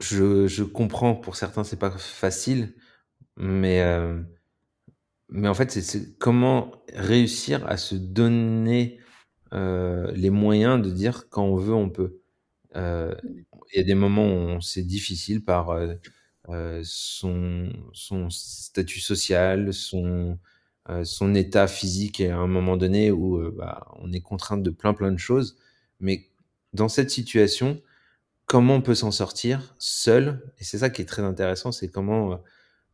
Je, comprends, pour certains, c'est pas facile, mais, euh, mais en fait, c'est- comment réussir à se donner euh, les moyens de dire quand on veut, on peut. Euh, Il y a des moments où c'est difficile par son, statut social, son, état physique et à un moment donné où bah, on est contraint de plein plein de choses. Mais dans cette situation, comment on peut s'en sortir seul Et c'est ça qui est très intéressant, c'est comment euh,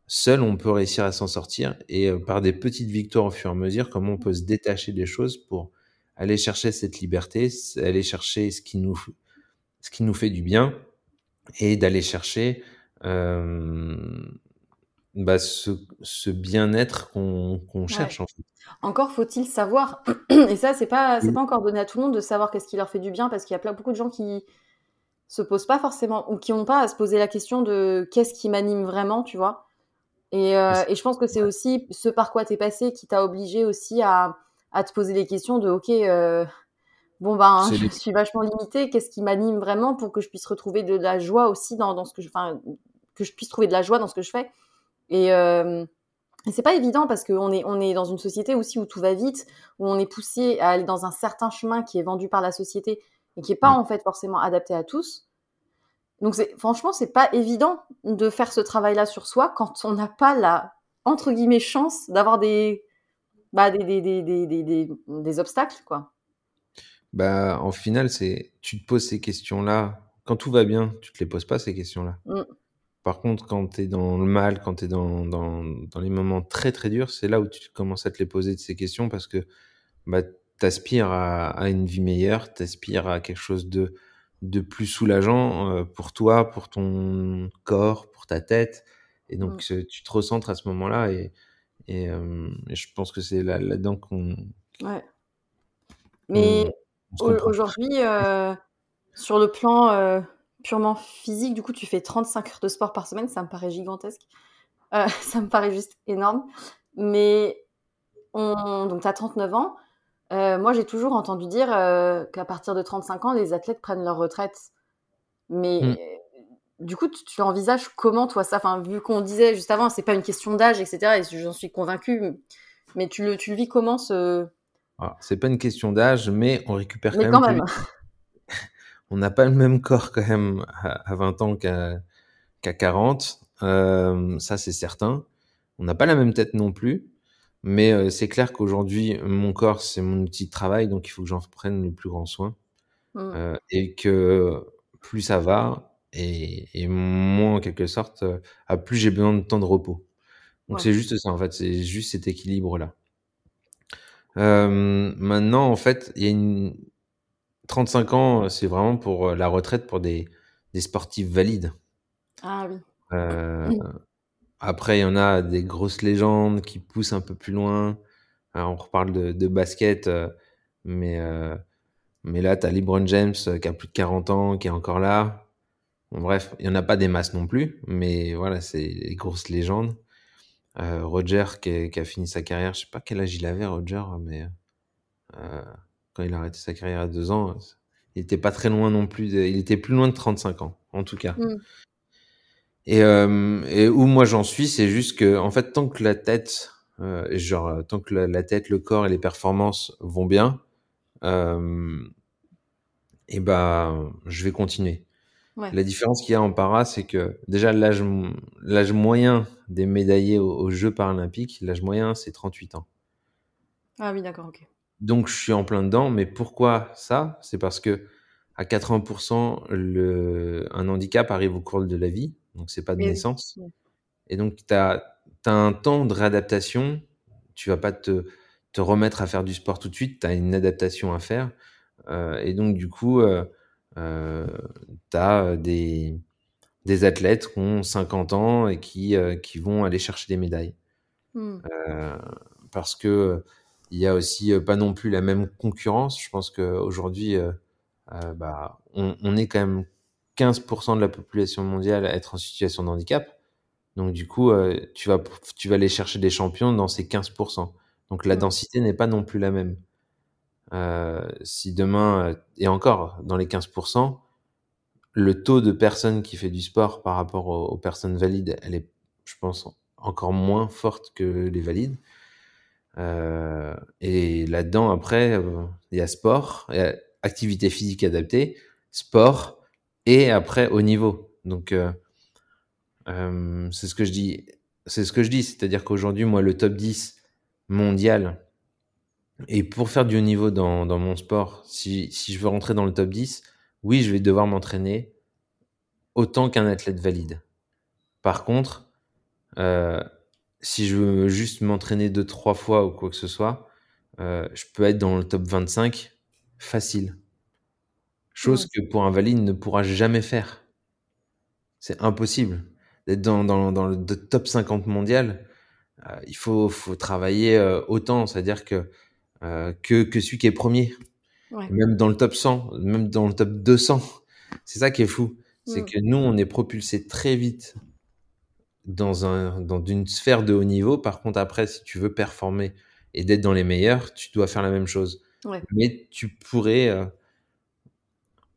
seul on peut réussir à s'en sortir et euh, par des petites victoires au fur et à mesure, comment on peut se détacher des choses pour aller chercher cette liberté, aller chercher ce qui nous, ce qui nous fait du bien et d'aller chercher euh, bah, ce, ce bien-être qu'on cherche en fait. Encore faut-il savoir, et ça c'est pas pas encore donné à tout le monde de savoir qu'est-ce qui leur fait du bien parce qu'il y a plein beaucoup de gens qui se posent pas forcément ou qui n'ont pas à se poser la question de qu'est-ce qui m'anime vraiment, tu vois. Et, euh, et je pense que c'est aussi ce par quoi t'es passé qui t'a obligé aussi à, à te poser les questions de ok euh, bon ben je suis vachement limitée, qu'est-ce qui m'anime vraiment pour que je puisse retrouver de la joie aussi dans, dans ce que je enfin que je puisse trouver de la joie dans ce que je fais. Et, euh, et c'est pas évident parce qu'on est, on est dans une société aussi où tout va vite, où on est poussé à aller dans un certain chemin qui est vendu par la société et qui est pas Mm. en fait forcément adapté à tous. Donc franchement, c'est pas évident de faire ce travail-là sur soi quand on n'a pas la, entre guillemets, chance d'avoir des, bah, des, des, des, des, des, des, des obstacles, quoi. Bah, en final, c'est tu te poses ces questions-là. Quand tout va bien, tu te les poses pas ces questions-là. Mm. Par contre, quand tu es dans le mal, quand tu es dans, dans, dans les moments très très durs, c'est là où tu commences à te les poser de ces questions parce que bah, tu aspires à, à une vie meilleure, tu aspires à quelque chose de, de plus soulageant euh, pour toi, pour ton corps, pour ta tête. Et donc, tu te recentres à ce moment-là et, et, euh, et je pense que c'est là- là-dedans qu'on Ouais. Mais aujourd'hui, euh, sur le plan euh, purement physique, du coup, tu fais 35 heures de sport par semaine, ça me paraît gigantesque. Ça me paraît juste énorme. Mais on... donc, tu as 39 ans. Euh, moi, j'ai toujours entendu dire euh, qu'à partir de 35 ans, les athlètes prennent leur retraite. Mais Mm. euh, du coup, tu, tu envisages comment, toi, ça? Enfin, Vu qu'on disait juste avant, c'est pas une question d'âge, etc. Et j'en suis convaincue. Mais tu le, tu le vis comment ce... Alors, c'est pas une question d'âge, mais on récupère Mais quand quand même même. plus on n'a pas le même corps quand même à, à 20 ans qu'à qu'à 40. Euh, ça, c'est certain. On n'a pas la même tête non plus. Mais euh, c'est clair qu'aujourd'hui, mon corps, c'est mon outil de travail, donc il faut que j'en prenne le plus grand soin. Mm. Euh, et que plus ça va, et, et moins en quelque sorte, euh, à plus j'ai besoin de temps de repos. Donc Ouais. c'est juste ça, en fait, c'est juste cet équilibre-là. Euh, maintenant, en fait, il y a une 35 ans, c'est vraiment pour la retraite pour des, des sportifs valides. Ah oui. Euh, après, il y en a des grosses légendes qui poussent un peu plus loin. On reparle de, basket, euh, mais, euh, mais là, tu as LeBron James euh, qui a plus de 40 ans, qui est encore là. Bref, il n'y en a pas des masses non plus, mais voilà, c'est les grosses légendes. Roger qui, a- fini sa carrière, je sais pas quel âge il avait, Roger, mais quand il a arrêté sa carrière à deux ans, il était pas très loin non plus. il était plus loin de 35 ans, en tout cas. Mm. Et, euh, et où moi j'en suis, c'est juste que, en fait, tant que la tête, euh, genre, euh, tant que la, la tête, le corps et les performances vont bien, euh, et ben, je vais continuer. Ouais. La différence qu'il y a en para, c'est que déjà l'âge, l'âge moyen des médaillés aux, aux Jeux paralympiques, l'âge moyen, c'est 38 ans. Ah oui, d'accord, ok. Donc je suis en plein dedans, mais pourquoi ça? C'est parce que à 80%, le, un handicap arrive au cours de la vie, donc c'est pas de oui. naissance. Et donc tu as, un temps de réadaptation, tu vas pas te, te remettre à faire du sport tout de suite, tu as une adaptation à faire. et donc du coup, tu as des des athlètes qui ont 50 ans et qui, qui vont aller chercher des médailles. Mmh. parce que il y a aussi pas non plus la même concurrence. Je pense qu'aujourd'hui, bah, on, on, est quand même 15% de la population mondiale à être en situation de handicap. Donc du coup, euh, tu, vas, tu vas aller chercher des champions dans ces 15%. Donc la densité n'est pas non plus la même. Euh, si demain, euh, et encore, dans les 15%, le taux de personnes qui fait du sport par rapport aux, personnes valides, elle est, je pense, encore moins forte que les valides. Euh, et là-dedans, après, il y a sport, y a activité physique adaptée, sport, et après au niveau. Donc, euh, c'est ce que je dis. C'est ce que je dis, c'est-à-dire qu'aujourd'hui, moi, le top 10 mondial, et pour faire du haut niveau dans, mon sport, si, si je veux rentrer dans le top 10, oui, je vais devoir m'entraîner autant qu'un athlète valide. Par contre, euh, si je veux juste m'entraîner deux, trois fois ou quoi que ce soit, euh, je peux être dans le top 25 facile. Chose que pour un valide ne pourra jamais faire. C'est impossible d'être dans, dans, dans, le top 50 mondial, euh, il faut, faut travailler euh, autant, c'est-à-dire que, euh, que, que celui qui est premier. Ouais. Même dans le top 100, même dans le top 200. C'est ça qui est fou. C'est mm. que nous, on est propulsé très vite dans, un, dans une sphère de haut niveau. Par contre, après, si tu veux performer et d'être dans les meilleurs, tu dois faire la même chose. Ouais. Mais tu pourrais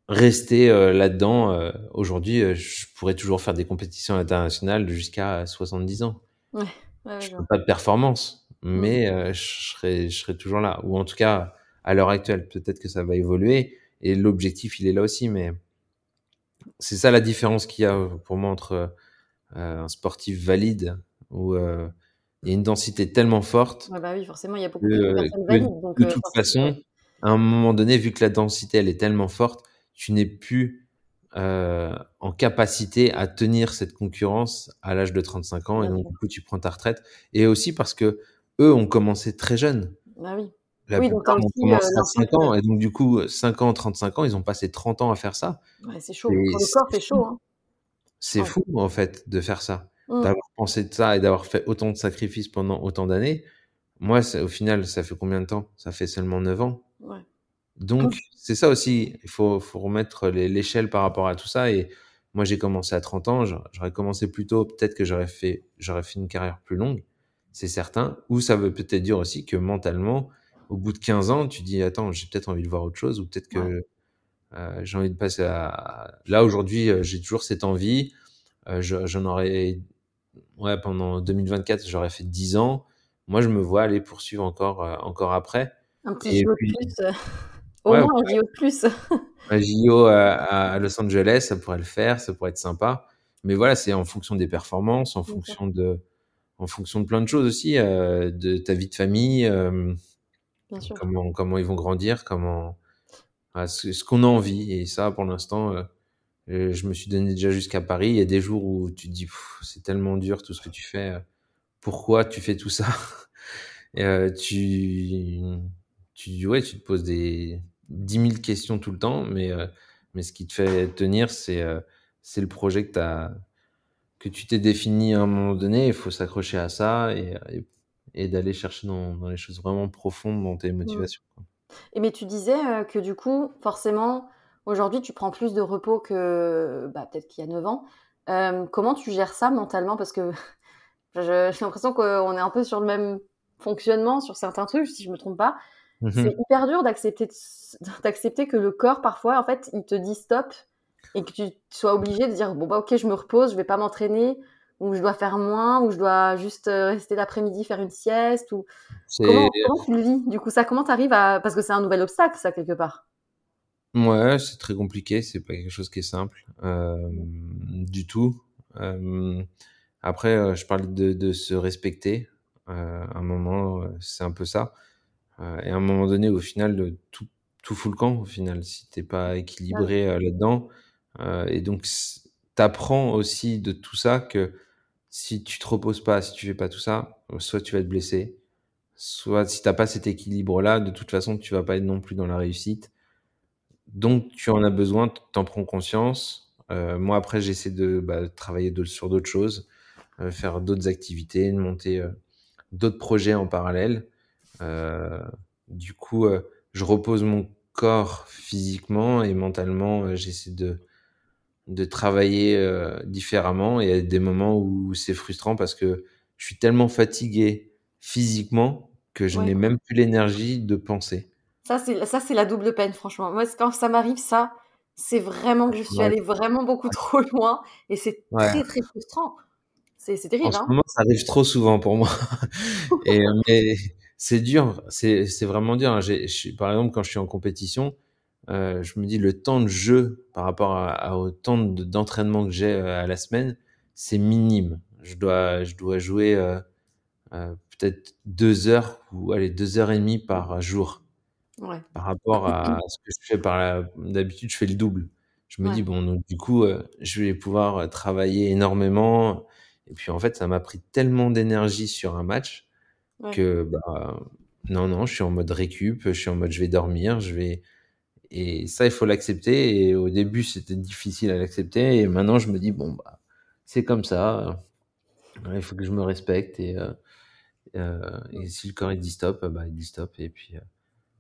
rester euh, là-dedans. Euh, aujourd'hui, euh, je pourrais toujours faire des compétitions internationales jusqu'à 70 ans. Ouais, ouais, je pas de performance, mmh. mais je, serai, je serai toujours là. Ou en tout cas, à l'heure actuelle, peut-être que ça va évoluer. Et l'objectif, il est là aussi. Mais c'est ça la différence qu'il y a pour moi entre un sportif valide où il y a une densité tellement forte. bah oui, forcément, il y a beaucoup de personnes valides. Donc, de toute façon, à un moment donné, vu que la densité, elle est tellement forte, tu n'es plus euh, en capacité à tenir cette concurrence à l'âge de 35 ans et donc du coup tu prends ta retraite et aussi parce que eux ont commencé très jeunes. Bah oui. La oui, plupart ont commencé euh, à 5 ans et donc du coup 5 ans, 35 ans, ils ont passé 30 ans à faire ça. Ouais, c'est chaud. Pour le corps, c'est chaud. Hein. C'est ouais. fou en fait de faire ça, mmh. d'avoir pensé de ça et d'avoir fait autant de sacrifices pendant autant d'années. Moi, au final, ça fait combien de temps? Ça fait seulement 9 ans. Ouais. Donc, c'est ça aussi, il faut, faut remettre l'échelle par rapport à tout ça. Et moi, j'ai commencé à 30 ans, j'aurais commencé plus tôt, peut-être que j'aurais fait, j'aurais fait une carrière plus longue, c'est certain. Ou ça veut peut-être dire aussi que mentalement, au bout de 15 ans, tu dis, attends, j'ai peut-être envie de voir autre chose, ou peut-être que Ouais. euh, j'ai envie de passer à... Là, aujourd'hui, euh, j'ai toujours cette envie. Euh, je- J'en aurais... Ouais, pendant 2024, j'aurais fait 10 ans. Moi, je me vois aller poursuivre encore, euh, encore après. Un petit Et puis, plus. Au ouais, moins un JO de plus. un JO à, à Los Angeles, ça pourrait le faire, ça pourrait être sympa. Mais voilà, c'est en fonction des performances, en fonction de, en fonction de plein de choses aussi, euh, de ta vie de famille, euh, Bien sûr. comment, comment ils vont grandir, comment, voilà, ce, ce qu'on a envie. Et ça, pour l'instant, euh, je me suis donné déjà jusqu'à Paris. Il y a des jours où tu te dis, c'est tellement dur tout ce que tu fais. Pourquoi tu fais tout ça? Et, tu, tu, ouais, tu te poses des 10 000 questions tout le temps, mais, euh, mais ce qui te fait tenir, c'est euh, c'est le projet que, t'as- que tu t'es défini à un moment donné. Il faut s'accrocher à ça et, et, et d'aller chercher dans, dans les choses vraiment profondes dans tes Mm. motivations. Et mais tu disais euh, que du coup, forcément, aujourd'hui, tu prends plus de repos que bah, peut-être qu'il y a 9 ans. Euh, comment tu gères ça mentalement? Parce que j'ai l'impression qu'on est un peu sur le même fonctionnement sur certains trucs, si je me trompe pas. C'est Mhm. hyper dur d'accepter d'accepter que le corps, parfois, en fait, il te dit stop et que tu sois obligé de dire bon bah ok, je me repose, je vais pas m'entraîner ou je dois faire moins ou je dois juste euh, rester l'après-midi faire une sieste ou C'est comment comment tu le vis du coup? Ça comment t'arrives à parce que c'est un nouvel obstacle ça quelque part. ouais, c'est très compliqué. C'est pas quelque chose qui est simple euh, du tout. Euh, après, je parlais de, de se respecter. Euh, à un moment, c'est un peu ça. Euh, et à un moment donné, au final, tout, tout fout le camp, au final, si t'es pas équilibré euh, là-dedans. Euh, et donc, t'apprends aussi de tout ça que si tu te reposes pas, si tu fais pas tout ça, soit tu vas te blesser, soit si t'as pas cet équilibre-là, de toute façon, tu vas pas être non plus dans la réussite. donc tu en as besoin, t'en prends conscience. Moi après j'essaie de bah, travailler sur d'autres choses, faire d'autres activités, de monter d'autres projets en parallèle. Du coup, je repose mon corps physiquement et mentalement. j'essaie de de travailler différemment. Et il y a des moments où c'est frustrant parce que je suis tellement fatigué physiquement que je n'ai même plus l'énergie de penser. Ça, c'est ça, c'est la double peine, franchement. Moi, quand ça m'arrive, ça, c'est vraiment que je suis allée vraiment beaucoup trop loin et c'est très, très frustrant. C'est terrible, En ce hein. moment, ça arrive trop souvent pour moi et mais c'est dur, c'est vraiment dur, hein. Par exemple, quand je suis en compétition, euh, je me dis: «Le temps de jeu par rapport à au temps d'entraînement que j'ai, euh, à la semaine, c'est minime». Je dois je dois jouer, euh, peut-être 2 heures ou allez, 2 heures et demie par jour. Par rapport à ce que je fais par d'habitude, je fais le double. Je me dis: «Bon, donc du coup, je vais pouvoir, travailler énormément» et puis, en fait, ça m'a pris tellement d'énergie sur un match que, bah, non, non, je suis en mode récup, je suis en mode: «Je vais dormir, je vais» et ça, il faut l'accepter et au début, c'était difficile à l'accepter et maintenant, je me dis: «Bon, bah, c'est comme ça, il faut que je me respecte et euh, et si le corps, il dit stop, bah, il dit stop et puis,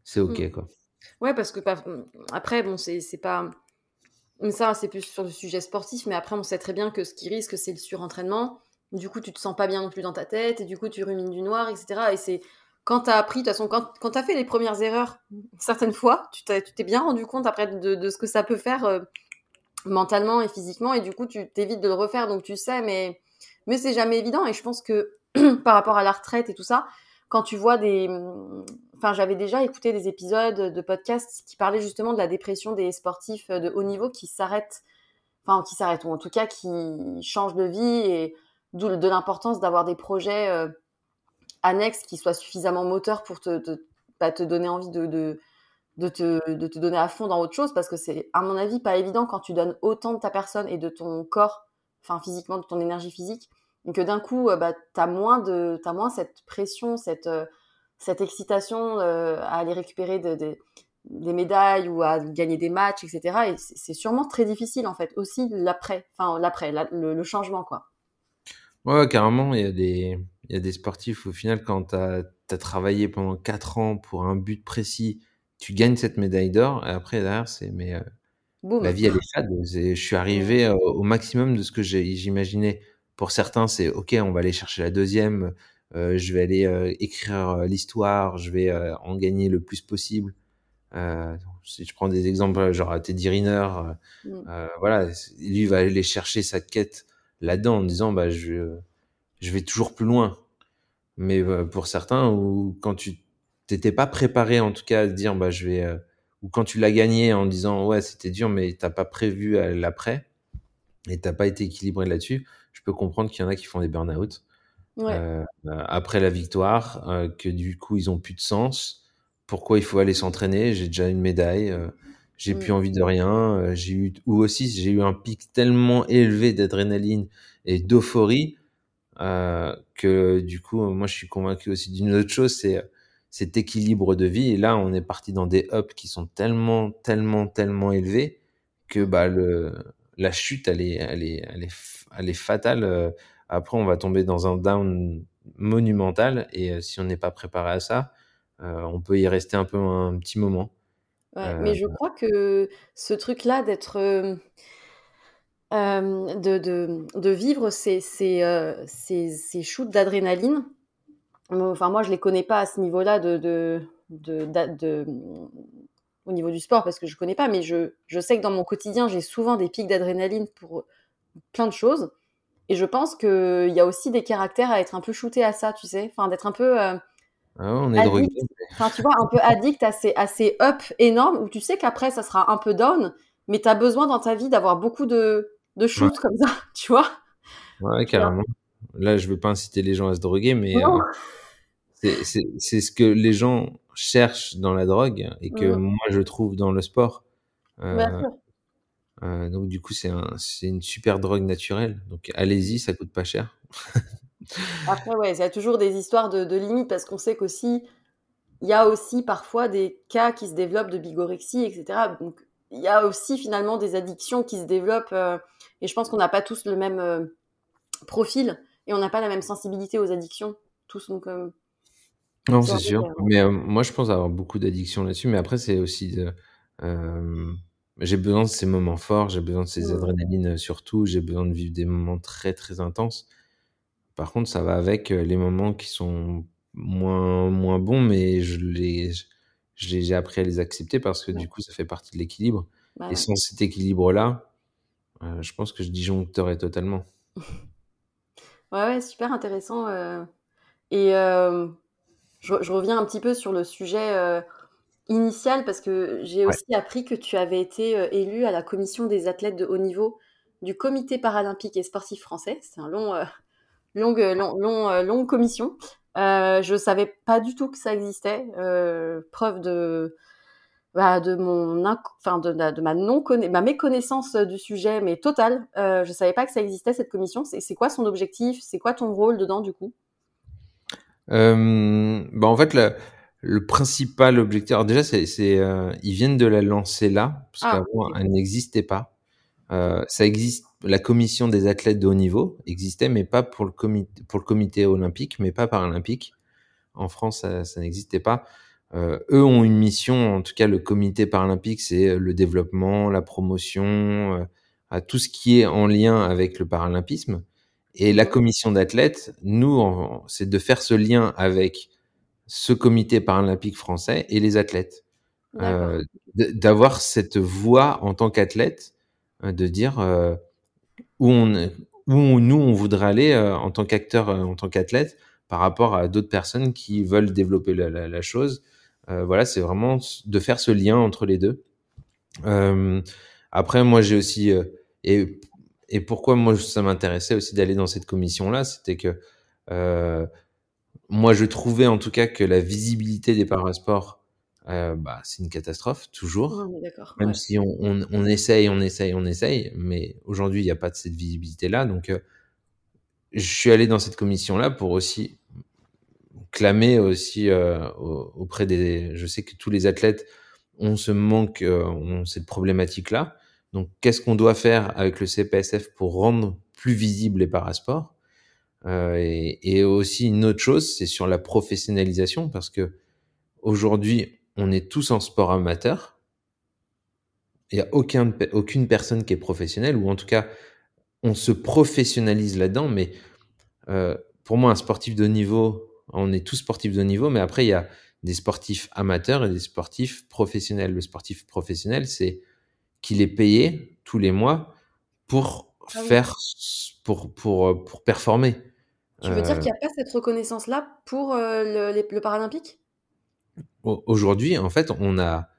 c'est OK, mmh. quoi. Ouais, parce que mmh, après, bon, c'est pas. Ça, c'est plus sur le sujet sportif, mais après, on sait très bien que ce qui risque, c'est le surentraînement. Du coup, tu te sens pas bien non plus dans ta tête, et du coup, tu rumines du noir, etc. Et c'est quand tu as appris, de toute façon, quand, quand tu as fait les premières erreurs, certaines fois, tu t'es bien rendu compte après de, de, ce que ça peut faire euh, mentalement et physiquement, et du coup, tu t'évites de le refaire, donc tu sais, mais, mais c'est jamais évident. Et je pense que par rapport à la retraite et tout ça, quand tu vois des. Enfin, j'avais déjà écouté des épisodes de podcasts qui parlaient justement de la dépression des sportifs de haut niveau qui s'arrêtent, enfin, qui s'arrêtent, ou en tout cas qui changent de vie, et d'où de l'importance d'avoir des projets euh, annexes qui soient suffisamment moteurs pour te, te, bah, te donner envie de, de, de, te, de te donner à fond dans autre chose, parce que c'est, à mon avis, pas évident quand tu donnes autant de ta personne et de ton corps, enfin, physiquement, de ton énergie physique que d'un coup, euh, bah, tu as, moins de, moins cette pression, cette, euh, cette excitation à aller récupérer des médailles ou à gagner des matchs, etc. Et c'est sûrement très difficile, en fait, aussi l'après, enfin l'après, le, changement, quoi. Ouais, carrément, il y, a des, il y a des sportifs, au final, quand tu as, travaillé pendant 4 ans pour un but précis, tu gagnes cette médaille d'or, et après, derrière, c'est... mais La vie, elle est fade. Je suis arrivé au maximum de ce que j'imaginais. Pour certains, c'est OK, on va aller chercher la deuxième, euh, je vais aller euh, écrire euh, l'histoire, je vais en gagner le plus possible. si je prends des exemples, genre Teddy Riner, mmh. voilà, lui va aller chercher sa quête là-dedans en disant bah je je vais toujours plus loin. Mais pour certains, ou quand tu t'étais pas préparé en tout cas à dire bah je vais ou quand tu l'as gagné en disant ouais c'était dur mais t'as pas prévu l'après et t'as pas été équilibré là-dessus je peux comprendre qu'il y en a qui font des burn-out euh, après la victoire, euh, que du coup ils ont plus de sens. Pourquoi il faut aller s'entraîner? J'ai déjà une médaille, euh, j'ai plus mm. envie de rien. j'ai eu ou aussi j'ai eu un pic tellement élevé d'adrénaline et d'euphorie que du coup moi je suis convaincu aussi d'une autre chose, c'est cet équilibre de vie. Et là on est parti dans des ups qui sont tellement tellement tellement élevés que bah le la chute elle est elle est elle est elle est fatale. Euh, après, on va tomber dans un down monumental et euh, si on n'est pas préparé à ça, euh, on peut y rester un peu un petit moment. Mais je crois que ce truc-là d'être de, de, de, vivre ces, ces, ces, shoots d'adrénaline, enfin moi je les connais pas à ce niveau-là de, de, de, au niveau du sport parce que je connais pas, mais je, je sais que dans mon quotidien j'ai souvent des pics d'adrénaline pour plein de choses. Et je pense qu'il y a aussi des caractères à être un peu shooté à ça, tu sais. Enfin, d'être un peu. Ah on est addict. Enfin, tu vois, un peu addict à ces, à ces up énormes où tu sais qu'après, ça sera un peu down, mais tu as besoin dans ta vie d'avoir beaucoup de, de shoots comme ça, tu vois. Ouais, carrément. Là, je veux pas inciter les gens à se droguer, mais euh, c'est ce que les gens cherchent dans la drogue et que mmh. moi, je trouve dans le sport. Euh, euh, donc du coup, c'est un, une super drogue naturelle. Donc allez-y, ça coûte pas cher. Après, ouais, il y a toujours des histoires de, de limites parce qu'on sait qu'aussi, il y a aussi parfois des cas qui se développent de bigorexie, etc. Donc il y a aussi finalement des addictions qui se développent et je pense qu'on n'a pas tous le même profil et on n'a pas la même sensibilité aux addictions tous donc non c'est sûr mais moi je pense avoir beaucoup d'addictions là-dessus mais après c'est aussi de, j'ai besoin de ces moments forts, j'ai besoin de ces adrénalines surtout, j'ai besoin de vivre des moments très très intenses. Par contre, ça va avec les moments qui sont moins moins bons, mais je les j'ai appris à les accepter parce que du coup, ça fait partie de l'équilibre. Bah et sans cet équilibre-là, je pense que je disjoncterais totalement. Ouais, ouais, super intéressant. Et je, je, reviens un petit peu sur le sujet initial parce que j'ai aussi appris que tu avais été euh, élu à la commission des athlètes de haut niveau du Comité paralympique et sportif français. C'est un long, euh, longue, long, long, euh, longue commission. Euh, je savais pas du tout que ça existait. preuve de, bah, de mon, enfin de, de, ma non ma méconnaissance du sujet, mais totale. je savais pas que ça existait cette commission. C'est quoi son objectif? C'est quoi ton rôle dedans du coup? Bah en fait, le principal objectif, alors déjà, c'est, euh, ils viennent de la lancer là, parce ah, qu'avant, elle n'existait pas. Euh, ça existe, la commission des athlètes de haut niveau existait, mais pas pour le comité, pour le comité olympique, mais pas paralympique. En France, ça, ça n'existait pas. Euh, eux ont une mission, en tout cas le comité paralympique, c'est le développement, la promotion, euh, à tout ce qui est en lien avec le paralympisme. Et la commission d'athlètes, nous, c'est de faire ce lien avec ce comité paralympique français et les athlètes. Euh, D'avoir cette voix en tant qu'athlète, euh, de dire euh, où, on, où nous on voudrait aller euh, en tant qu'acteur, euh, en tant qu'athlète, par rapport à d'autres personnes qui veulent développer la, la, la chose. voilà, c'est vraiment de faire ce lien entre les deux. après, moi j'ai aussi et et pourquoi moi ça m'intéressait aussi d'aller dans cette commission là, c'était que euh, moi, je trouvais en tout cas que la visibilité des parasports, euh, bah, c'est une catastrophe, toujours. Même si on, on, on, essaye, on essaye, on essaye, mais aujourd'hui, il n'y a pas de cette visibilité-là. Donc, euh, je suis allé dans cette commission-là pour aussi clamer aussi euh, auprès des... Je sais que tous les athlètes ont ce manque, ont cette problématique-là. Donc, qu'est-ce qu'on doit faire avec le CPSF pour rendre plus visibles les parasports? Et, et, aussi une autre chose, c'est sur la professionnalisation, parce que aujourd'hui, on est tous en sport amateur. Il n'y a aucun, aucune personne qui est professionnelle, ou en tout cas, on se professionnalise là-dedans. Mais euh, pour moi, un sportif de niveau, on est tous sportifs de niveau, mais après, il y a des sportifs amateurs et des sportifs professionnels. Le sportif professionnel, c'est qu'il est payé tous les mois pour ah faire, pour, pour, pour performer. Tu veux dire qu'il n'y a pas cette reconnaissance-là pour euh, le, le, paralympique? Aujourd'hui, en fait, on, a,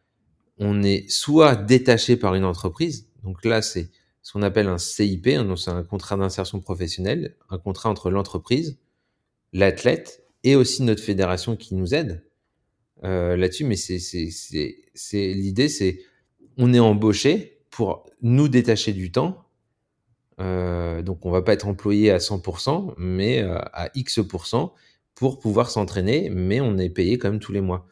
on est soit détaché par une entreprise, donc là, c'est ce qu'on appelle un CIP, hein, c'est un contrat d'insertion professionnelle, un contrat entre l'entreprise, l'athlète et aussi notre fédération qui nous aide euh, là-dessus. Mais c'est, l'idée, c'est on est embauché pour nous détacher du temps euh, donc on va pas être employé à 100%, mais euh, à X% pour pouvoir s'entraîner, mais on est payé quand même tous les mois.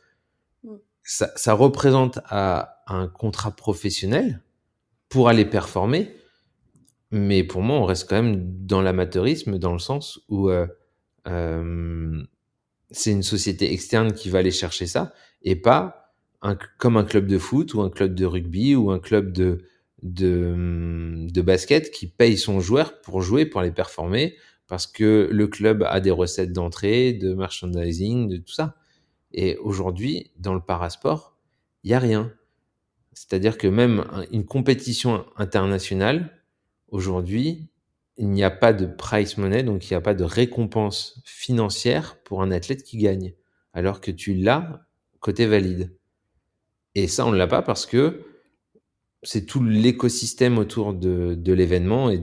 Ça, ça, représente à un contrat professionnel pour aller performer, mais pour moi on reste quand même dans l'amateurisme dans le sens où euh, euh, c'est une société externe qui va aller chercher ça et pas comme un club de foot ou un club de rugby ou un club de de, de basket qui paye son joueur pour jouer, pour les performer, parce que le club a des recettes d'entrée, de merchandising, de tout ça. Et aujourd'hui, dans le parasport, il n'y a rien. C'est-à-dire que même une compétition internationale, aujourd'hui, il n'y a pas de price money, donc il n'y a pas de récompense financière pour un athlète qui gagne, alors que tu l'as côté valide. Et ça, on ne l'a pas parce que c'est tout l'écosystème autour de, l'événement et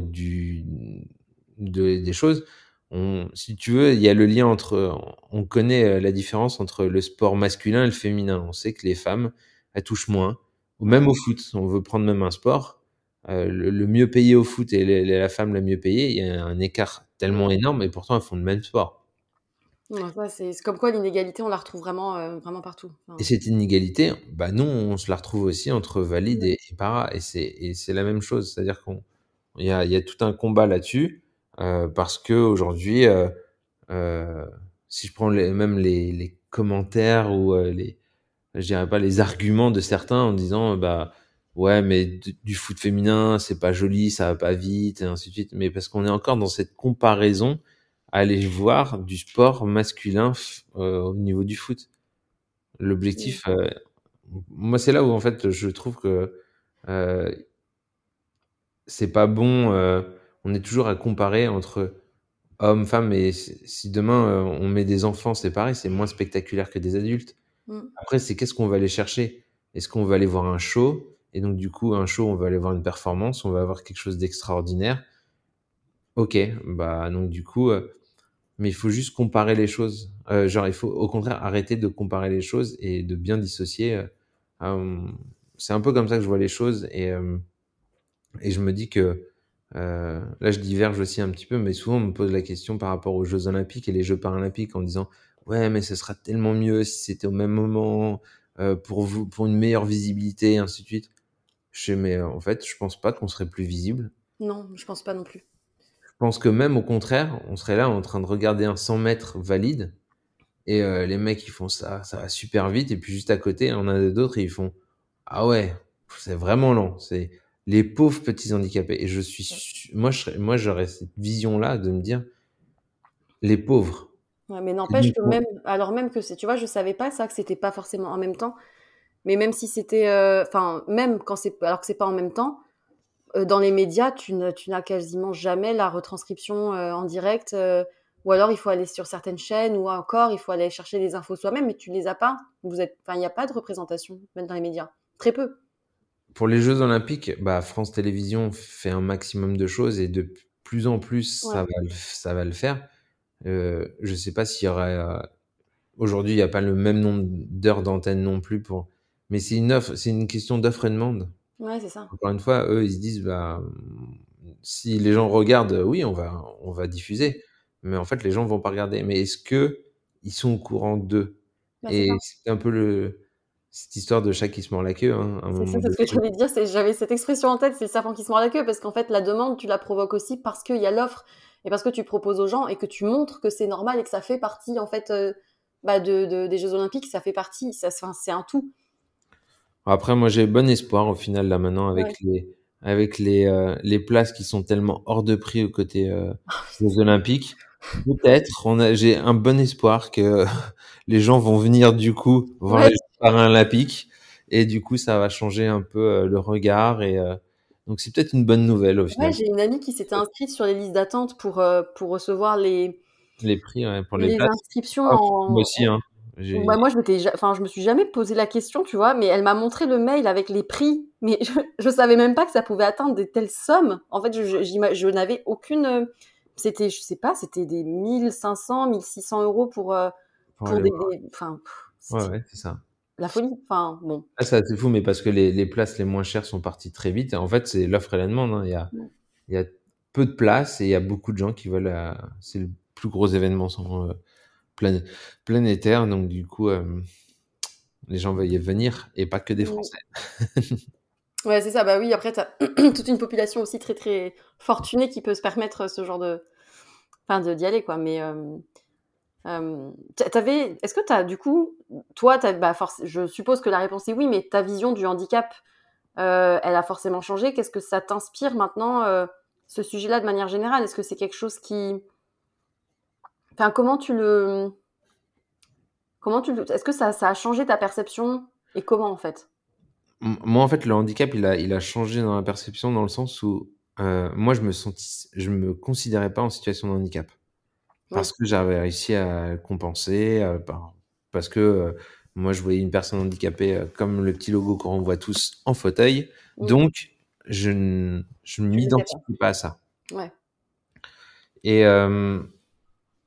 des choses. On, si tu veux, il y a le lien entre, on connaît euh, la différence entre le sport masculin et le féminin. On sait que les femmes, elles touchent moins. Ou même au foot, on veut prendre même un sport. Euh, le, mieux payé au foot et la femme la mieux payée, il y a un écart tellement énorme et pourtant elles font le même sport. c'est comme quoi l'inégalité, on la retrouve vraiment, euh, vraiment partout. Et cette inégalité, bah, nous, on se la retrouve aussi entre valides et, para, et c'est la même chose. C'est-à-dire qu'il y a, y a tout un combat là-dessus, parce que aujourd'hui, euh, euh, si je prends les, même les, les commentaires ou euh, les, je dirais pas les arguments de certains en disant, bah, ouais, mais du foot féminin, c'est pas joli, ça va pas vite, et ainsi de suite. Mais parce qu'on est encore dans cette comparaison aller voir du sport masculin euh, au niveau du foot. L'objectif, euh, moi, c'est là où en fait je trouve que euh, c'est pas bon. On est toujours à comparer entre hommes, femmes, et si demain euh, on met des enfants, c'est pareil, c'est moins spectaculaire que des adultes. Mm. Après, c'est qu'est-ce qu'on va aller chercher? Est-ce qu'on va aller voir un show? Et donc, du coup, un show, on va aller voir une performance, on va avoir quelque chose d'extraordinaire. Ok, bah donc du coup, euh, mais il faut juste comparer les choses. Euh, genre, il faut au contraire arrêter de comparer les choses et de bien dissocier. C'est un peu comme ça que je vois les choses et, et je me dis que euh, là, je diverge aussi un petit peu, mais souvent on me pose la question par rapport aux Jeux Olympiques et les Jeux Paralympiques en disant ouais, mais ce sera tellement mieux si c'était au même moment pour vous, pour une meilleure visibilité, et ainsi de suite. Je sais, mais en fait, je pense pas qu'on serait plus visible. Non, je pense pas non plus. Je pense que même au contraire, on serait là en train de regarder un 100 mètres valide et euh, les mecs ils font ça, ça va super vite et puis juste à côté, on a d'autres ils font ah ouais, c'est vraiment lent, c'est les pauvres petits handicapés et je suis moi je moi j'aurais cette vision là de me dire les pauvres. Ouais, mais n'empêche que même alors même que c'est tu vois, je savais pas ça que c'était pas forcément en même temps. Mais même si c'était euh, enfin même quand c'est alors que c'est pas en même temps, euh, dans les médias, tu n'as quasiment jamais la retranscription euh, en direct, euh, ou alors il faut aller sur certaines chaînes, ou encore il faut aller chercher des infos soi-même, mais tu ne les as pas. Vous êtes, enfin, il n'y a pas de représentation même dans les médias, très peu. Pour les Jeux Olympiques, bah, France Télévisions fait un maximum de choses et de plus en plus ouais. ça, va le, ça va le faire. Euh, je sais pas s'il y aurait aujourd'hui il n'y a pas le même nombre d'heures d'antenne non plus pour, mais c'est une offre, une question d'offre et demande. Ouais, c'est ça. Encore une fois, eux, ils se disent, bah, si les gens regardent, oui, on va, on va diffuser. Mais en fait, les gens vont pas regarder. Mais est-ce que ils sont au courant d'eux? Bah, Et c'est un peu le, cette histoire de chat qui se mord la queue. Hein, c'est ça, c'est ce que je voulais dire. J'avais cette expression en tête, c'est le serpent qui se mord la queue, parce qu'en fait, la demande, tu la provoques aussi parce qu'il y a l'offre et parce que tu proposes aux gens et que tu montres que c'est normal et que ça fait partie, en fait, euh, bah, de, de, des Jeux Olympiques, ça fait partie, ça, c'est un tout. Après, moi, j'ai bon espoir au final là maintenant avec ouais. les avec les euh, les places qui sont tellement hors de prix aux côtés euh, des Olympiques. Peut-être, j'ai un bon espoir que les gens vont venir du coup voir ouais. les Paralympiques et du coup ça va changer un peu euh, le regard et euh, donc c'est peut-être une bonne nouvelle au final. Ouais, j'ai une amie qui s'était inscrite sur les listes d'attente pour euh, pour recevoir les les prix ouais, pour les, inscriptions ah, en aussi hein. Bah, moi, je m'étais, enfin, je me suis jamais posé la question, tu vois, mais elle m'a montré le mail avec les prix, mais je, je savais même pas que ça pouvait atteindre des telles sommes. En fait, je, je, je n'avais aucune, c'était, je sais pas, c'était des 1500, 1600 euros pour, pour des, enfin, ouais, ouais, c'est ça. La folie, enfin, bon. Ah, ça, c'est fou, mais parce que les, les places les moins chères sont parties très vite. En fait, c'est l'offre et la demande. Hein. Il y a, ouais. il y a peu de places et il y a beaucoup de gens qui veulent. Euh, c'est le plus gros événement sans. Euh, planétaire, donc du coup, euh, les gens veulent y venir et pas que des Français. ouais, c'est ça. Bah oui, après, tu as toute une population aussi très très fortunée qui peut se permettre ce genre de. Enfin, d'y aller, quoi. Mais. T'avais, est-ce que tu as du coup, toi, bah, je suppose que la réponse est oui, mais ta vision du handicap, euh, elle a forcément changé. Qu'est-ce que ça t'inspire maintenant, euh, ce sujet-là, de manière générale? Est-ce que c'est quelque chose qui, Enfin, comment tu le. Comment tu. Est-ce que ça, ça a changé ta perception et comment en fait? Moi, en fait, le handicap, il a, il a changé dans la perception dans le sens où euh, moi, je me sentis, je me considérais pas en situation de handicap parce que j'avais réussi à compenser, euh, parce que euh, moi, je voyais une personne handicapée euh, comme le petit logo qu'on voit tous en fauteuil, oui. donc je ne m'identifie pas à ça. Ouais. Et euh,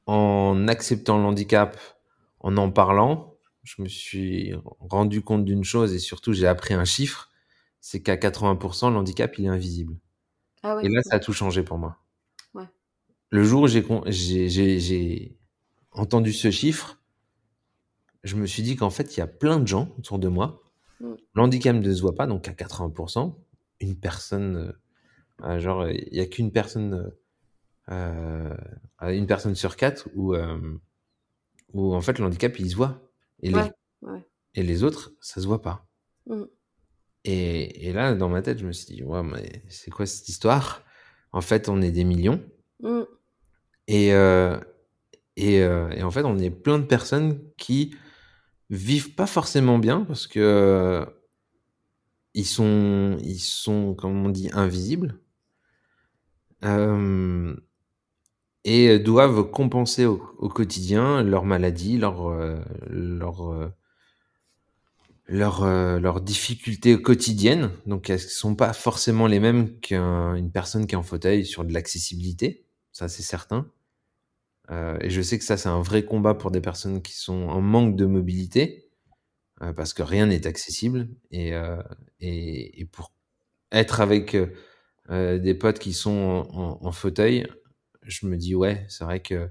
en acceptant le handicap, en en parlant, je me suis rendu compte d'une chose et surtout j'ai appris un chiffre, c'est qu'à 80%, le handicap, il est invisible. Ah et là, ça a tout changé pour moi. Le jour où j'ai, entendu ce chiffre, je me suis dit qu'en fait, il y a plein de gens autour de moi. Mmh. L'handicap ne se voit pas, donc à 80%, une personne, euh, genre, il n'y a qu'une personne, euh, une personne sur quatre où, euh, où en fait le handicap il se voit. Et, Ouais, les, ouais. et les autres, ça se voit pas. Mmh. Et, et là, dans ma tête, je me suis dit, ouais, mais c'est quoi cette histoire? En fait, on est des millions. Et, euh, euh, et en fait, on est plein de personnes qui vivent pas forcément bien parce que euh, ils sont, ils sont, comme on dit, invisibles. Et doivent compenser au, quotidien leur maladie, leur, leur, euh, leur, euh, leurs difficultés quotidiennes. Donc, elles ne sont pas forcément les mêmes qu'une personne qui est en fauteuil sur de l'accessibilité. Ça, c'est certain. Euh, et je sais que ça, c'est un vrai combat pour des personnes qui sont en manque de mobilité, euh, parce que rien n'est accessible. Et, euh, et, pour être avec des potes qui sont en, fauteuil, je me dis, ouais, c'est vrai que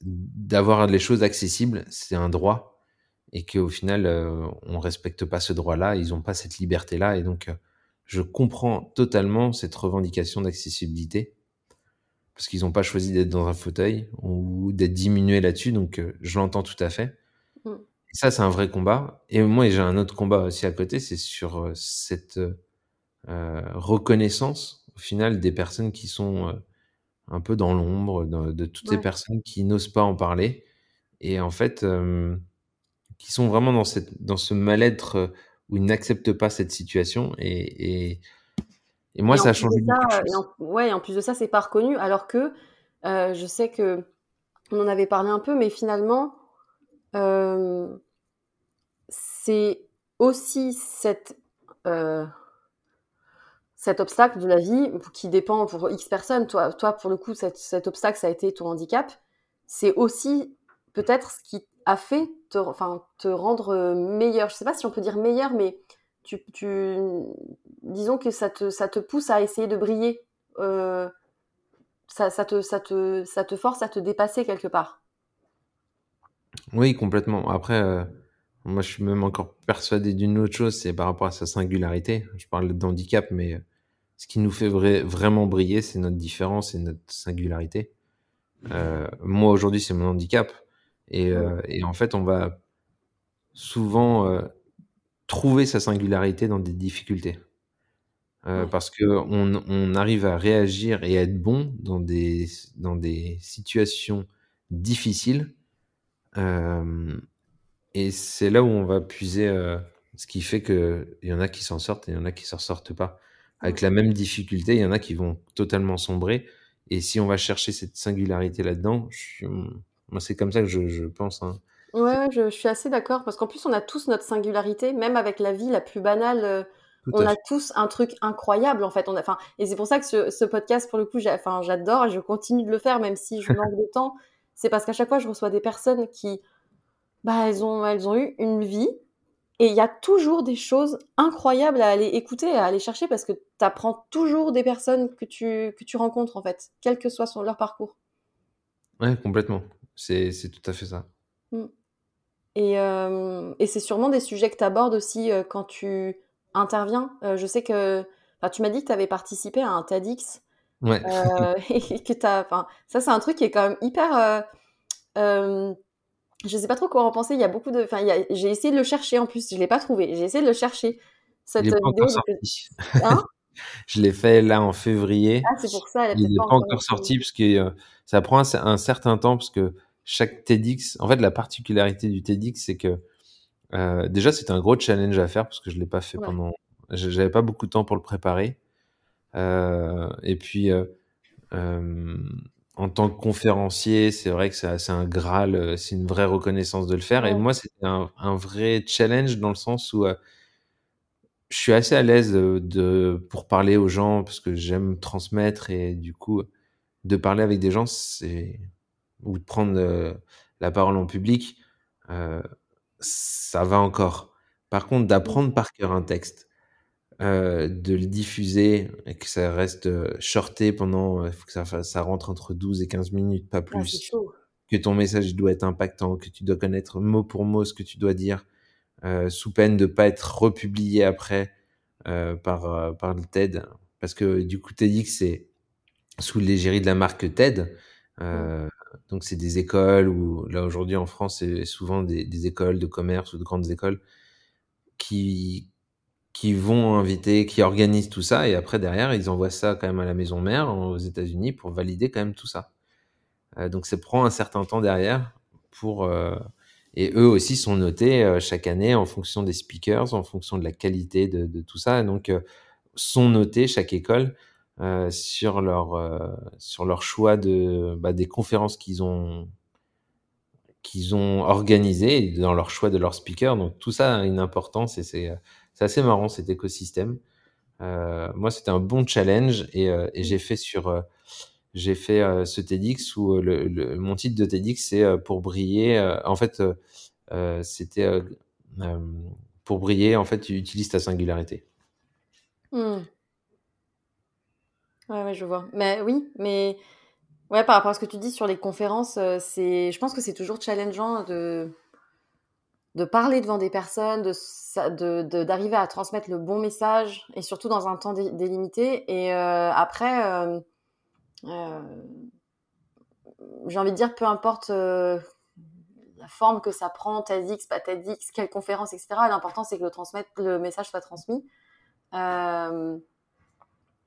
d'avoir les choses accessibles, c'est un droit. Et qu'au final, on respecte pas ce droit-là, ils n'ont pas cette liberté-là. Et donc, je comprends totalement cette revendication d'accessibilité parce qu'ils n'ont pas choisi d'être dans un fauteuil ou d'être diminués là-dessus. Donc, euh, je l'entends tout à fait. Mm. Et ça, c'est un vrai combat. Et moi, j'ai un autre combat aussi à côté, c'est sur euh, cette euh, reconnaissance, au final, des personnes qui sont euh, un peu dans l'ombre, de, de, toutes ouais. ces personnes qui n'osent pas en parler. Et en fait, euh, qui sont vraiment dans, cette, dans ce mal-être où ils n'acceptent pas cette situation. Et, et et moi, et ça a changé ça, beaucoup de choses. Et en, ouais, en plus de ça, c'est pas reconnu. Alors que euh, je sais que on en avait parlé un peu, mais finalement, euh, c'est aussi cette, euh, cet obstacle de la vie qui dépend pour X personnes. Toi, toi pour le coup, cet, cet obstacle, ça a été ton handicap. C'est aussi peut-être ce qui a fait te, enfin, te rendre meilleur. Je sais pas si on peut dire meilleur, mais tu, tu, disons que ça te, ça te pousse à essayer de briller. Euh, ça, ça, te, ça, te, ça te force à te dépasser quelque part. Oui, complètement. Après, euh, moi, je suis même encore persuadé d'une autre chose, c'est par rapport à sa singularité. Je parle d'handicap, mais ce qui nous fait vrai, vraiment briller, c'est notre différence et notre singularité. Euh, moi, aujourd'hui, c'est mon handicap. Et, et, en fait, on va souvent trouver sa singularité dans des difficultés. Euh, parce que on, on, arrive à réagir et à être bon dans des, dans des situations difficiles. Euh, et c'est là où on va puiser euh, ce qui fait qu'il y en a qui s'en sortent et il y en a qui s'en sortent pas. Avec la même difficulté, il y en a qui vont totalement sombrer. Et si on va chercher cette singularité là-dedans, moi c'est comme ça que je, je pense. Hein. Ouais, je, je, suis assez d'accord parce qu'en plus on a tous notre singularité, même avec la vie la plus banale. Euh, on a fait. tous un truc incroyable en fait. On a, enfin, et c'est pour ça que ce, ce podcast pour le coup, enfin, j'adore et je continue de le faire même si je manque de temps. C'est parce qu'à chaque fois je reçois des personnes qui, bah, elles ont, elles ont eu une vie et il y a toujours des choses incroyables à aller écouter, à aller chercher parce que tu apprends toujours des personnes que tu, que tu rencontres en fait, quel que soit son, leur parcours. Ouais, complètement. C'est tout à fait ça. Mm. Et, euh, et c'est sûrement des sujets que tu abordes aussi euh, quand tu interviens. Euh, je sais que tu m'as dit que tu avais participé à un TEDx. Ouais. et que as, ça, c'est un truc qui est quand même hyper. je sais pas trop quoi en penser. Il y a beaucoup de. J'ai essayé de le chercher en plus. Je l'ai pas trouvé. J'ai essayé de le chercher. Cette il est sorti. Hein? Je l'ai fait là en février. Ah, c'est pour ça. Elle il n'est pas, encore sorti parce que ça prend un, un certain temps parce que chaque TEDx, en fait, la particularité du TEDx, c'est que euh, déjà, c'est un gros challenge à faire parce que je l'ai pas fait ouais. pendant. J'avais pas beaucoup de temps pour le préparer. Euh, et puis, euh, en tant que conférencier, c'est vrai que c'est un graal, c'est une vraie reconnaissance de le faire. Ouais. Et moi, c'était un, un, vrai challenge dans le sens où je suis assez à l'aise de, de, pour parler aux gens parce que j'aime transmettre et du coup, de parler avec des gens, c'est ou de prendre euh, la parole en public, euh, ça va encore. Par contre, d'apprendre par cœur un texte, euh, de le diffuser et que ça reste shorté pendant, il faut que ça, ça rentre entre 12 et 15 minutes, pas plus. Ah, que ton message doit être impactant, que tu dois connaître mot pour mot ce que tu dois dire, euh, sous peine de pas être republié après euh, par, euh, par le TED. Parce que du coup, TEDx, c'est sous l'égérie de la marque TED. Euh, donc, c'est des écoles où, là, aujourd'hui, en France, c'est souvent des, des, écoles de commerce ou de grandes écoles qui, qui vont inviter, qui organisent tout ça. Et après, derrière, ils envoient ça quand même à la maison mère aux États-Unis pour valider quand même tout ça. Euh, donc, ça prend un certain temps derrière pour. Euh, et eux aussi sont notés euh, chaque année en fonction des speakers, en fonction de la qualité de, de tout ça. Et donc, sont notés chaque école euh, sur leur euh, sur leur choix de bah, des conférences qu'ils ont qu'ils ont organisées dans leur choix de leur speaker. Donc tout ça a une importance et c'est c'est assez marrant cet écosystème. Euh, moi, c'était un bon challenge et, j'ai fait sur j'ai fait ce TEDx où le, mon titre de TEDx c'est pour briller. en fait, c'était pour briller. En fait, tu utilises ta singularité. Mmh. Ouais, je vois. Mais oui, mais ouais, par rapport à ce que tu dis sur les conférences, euh, c'est, je pense que c'est toujours challengeant de de parler devant des personnes, de, de, d'arriver à transmettre le bon message et surtout dans un temps délimité. Et euh, après, euh, j'ai envie de dire, peu importe la forme que ça prend, TEDx, pas TEDx, quelle conférence, etc. L'important c'est que le le message soit transmis.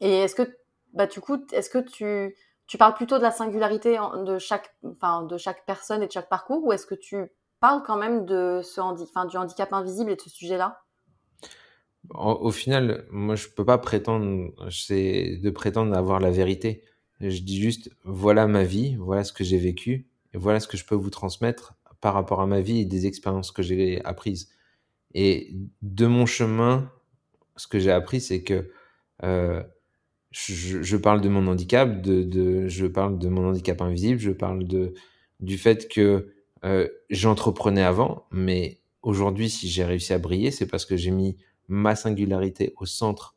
Et est-ce que bah, du coup, est-ce que tu, tu parles plutôt de la singularité de chaque, enfin, de chaque personne et de chaque parcours, ou est-ce que tu parles quand même de ce du handicap invisible et de ce sujet-là? Au final, moi, je peux pas prétendre, c'est de prétendre avoir la vérité. Je dis juste, voilà ma vie, voilà ce que j'ai vécu, et voilà ce que je peux vous transmettre par rapport à ma vie et des expériences que j'ai apprises. Et de mon chemin, ce que j'ai appris, c'est que euh, je, parle de mon handicap, de, de, je parle de mon handicap invisible, je parle de, du fait que euh, j'entreprenais avant, mais aujourd'hui, si j'ai réussi à briller, c'est parce que j'ai mis ma singularité au centre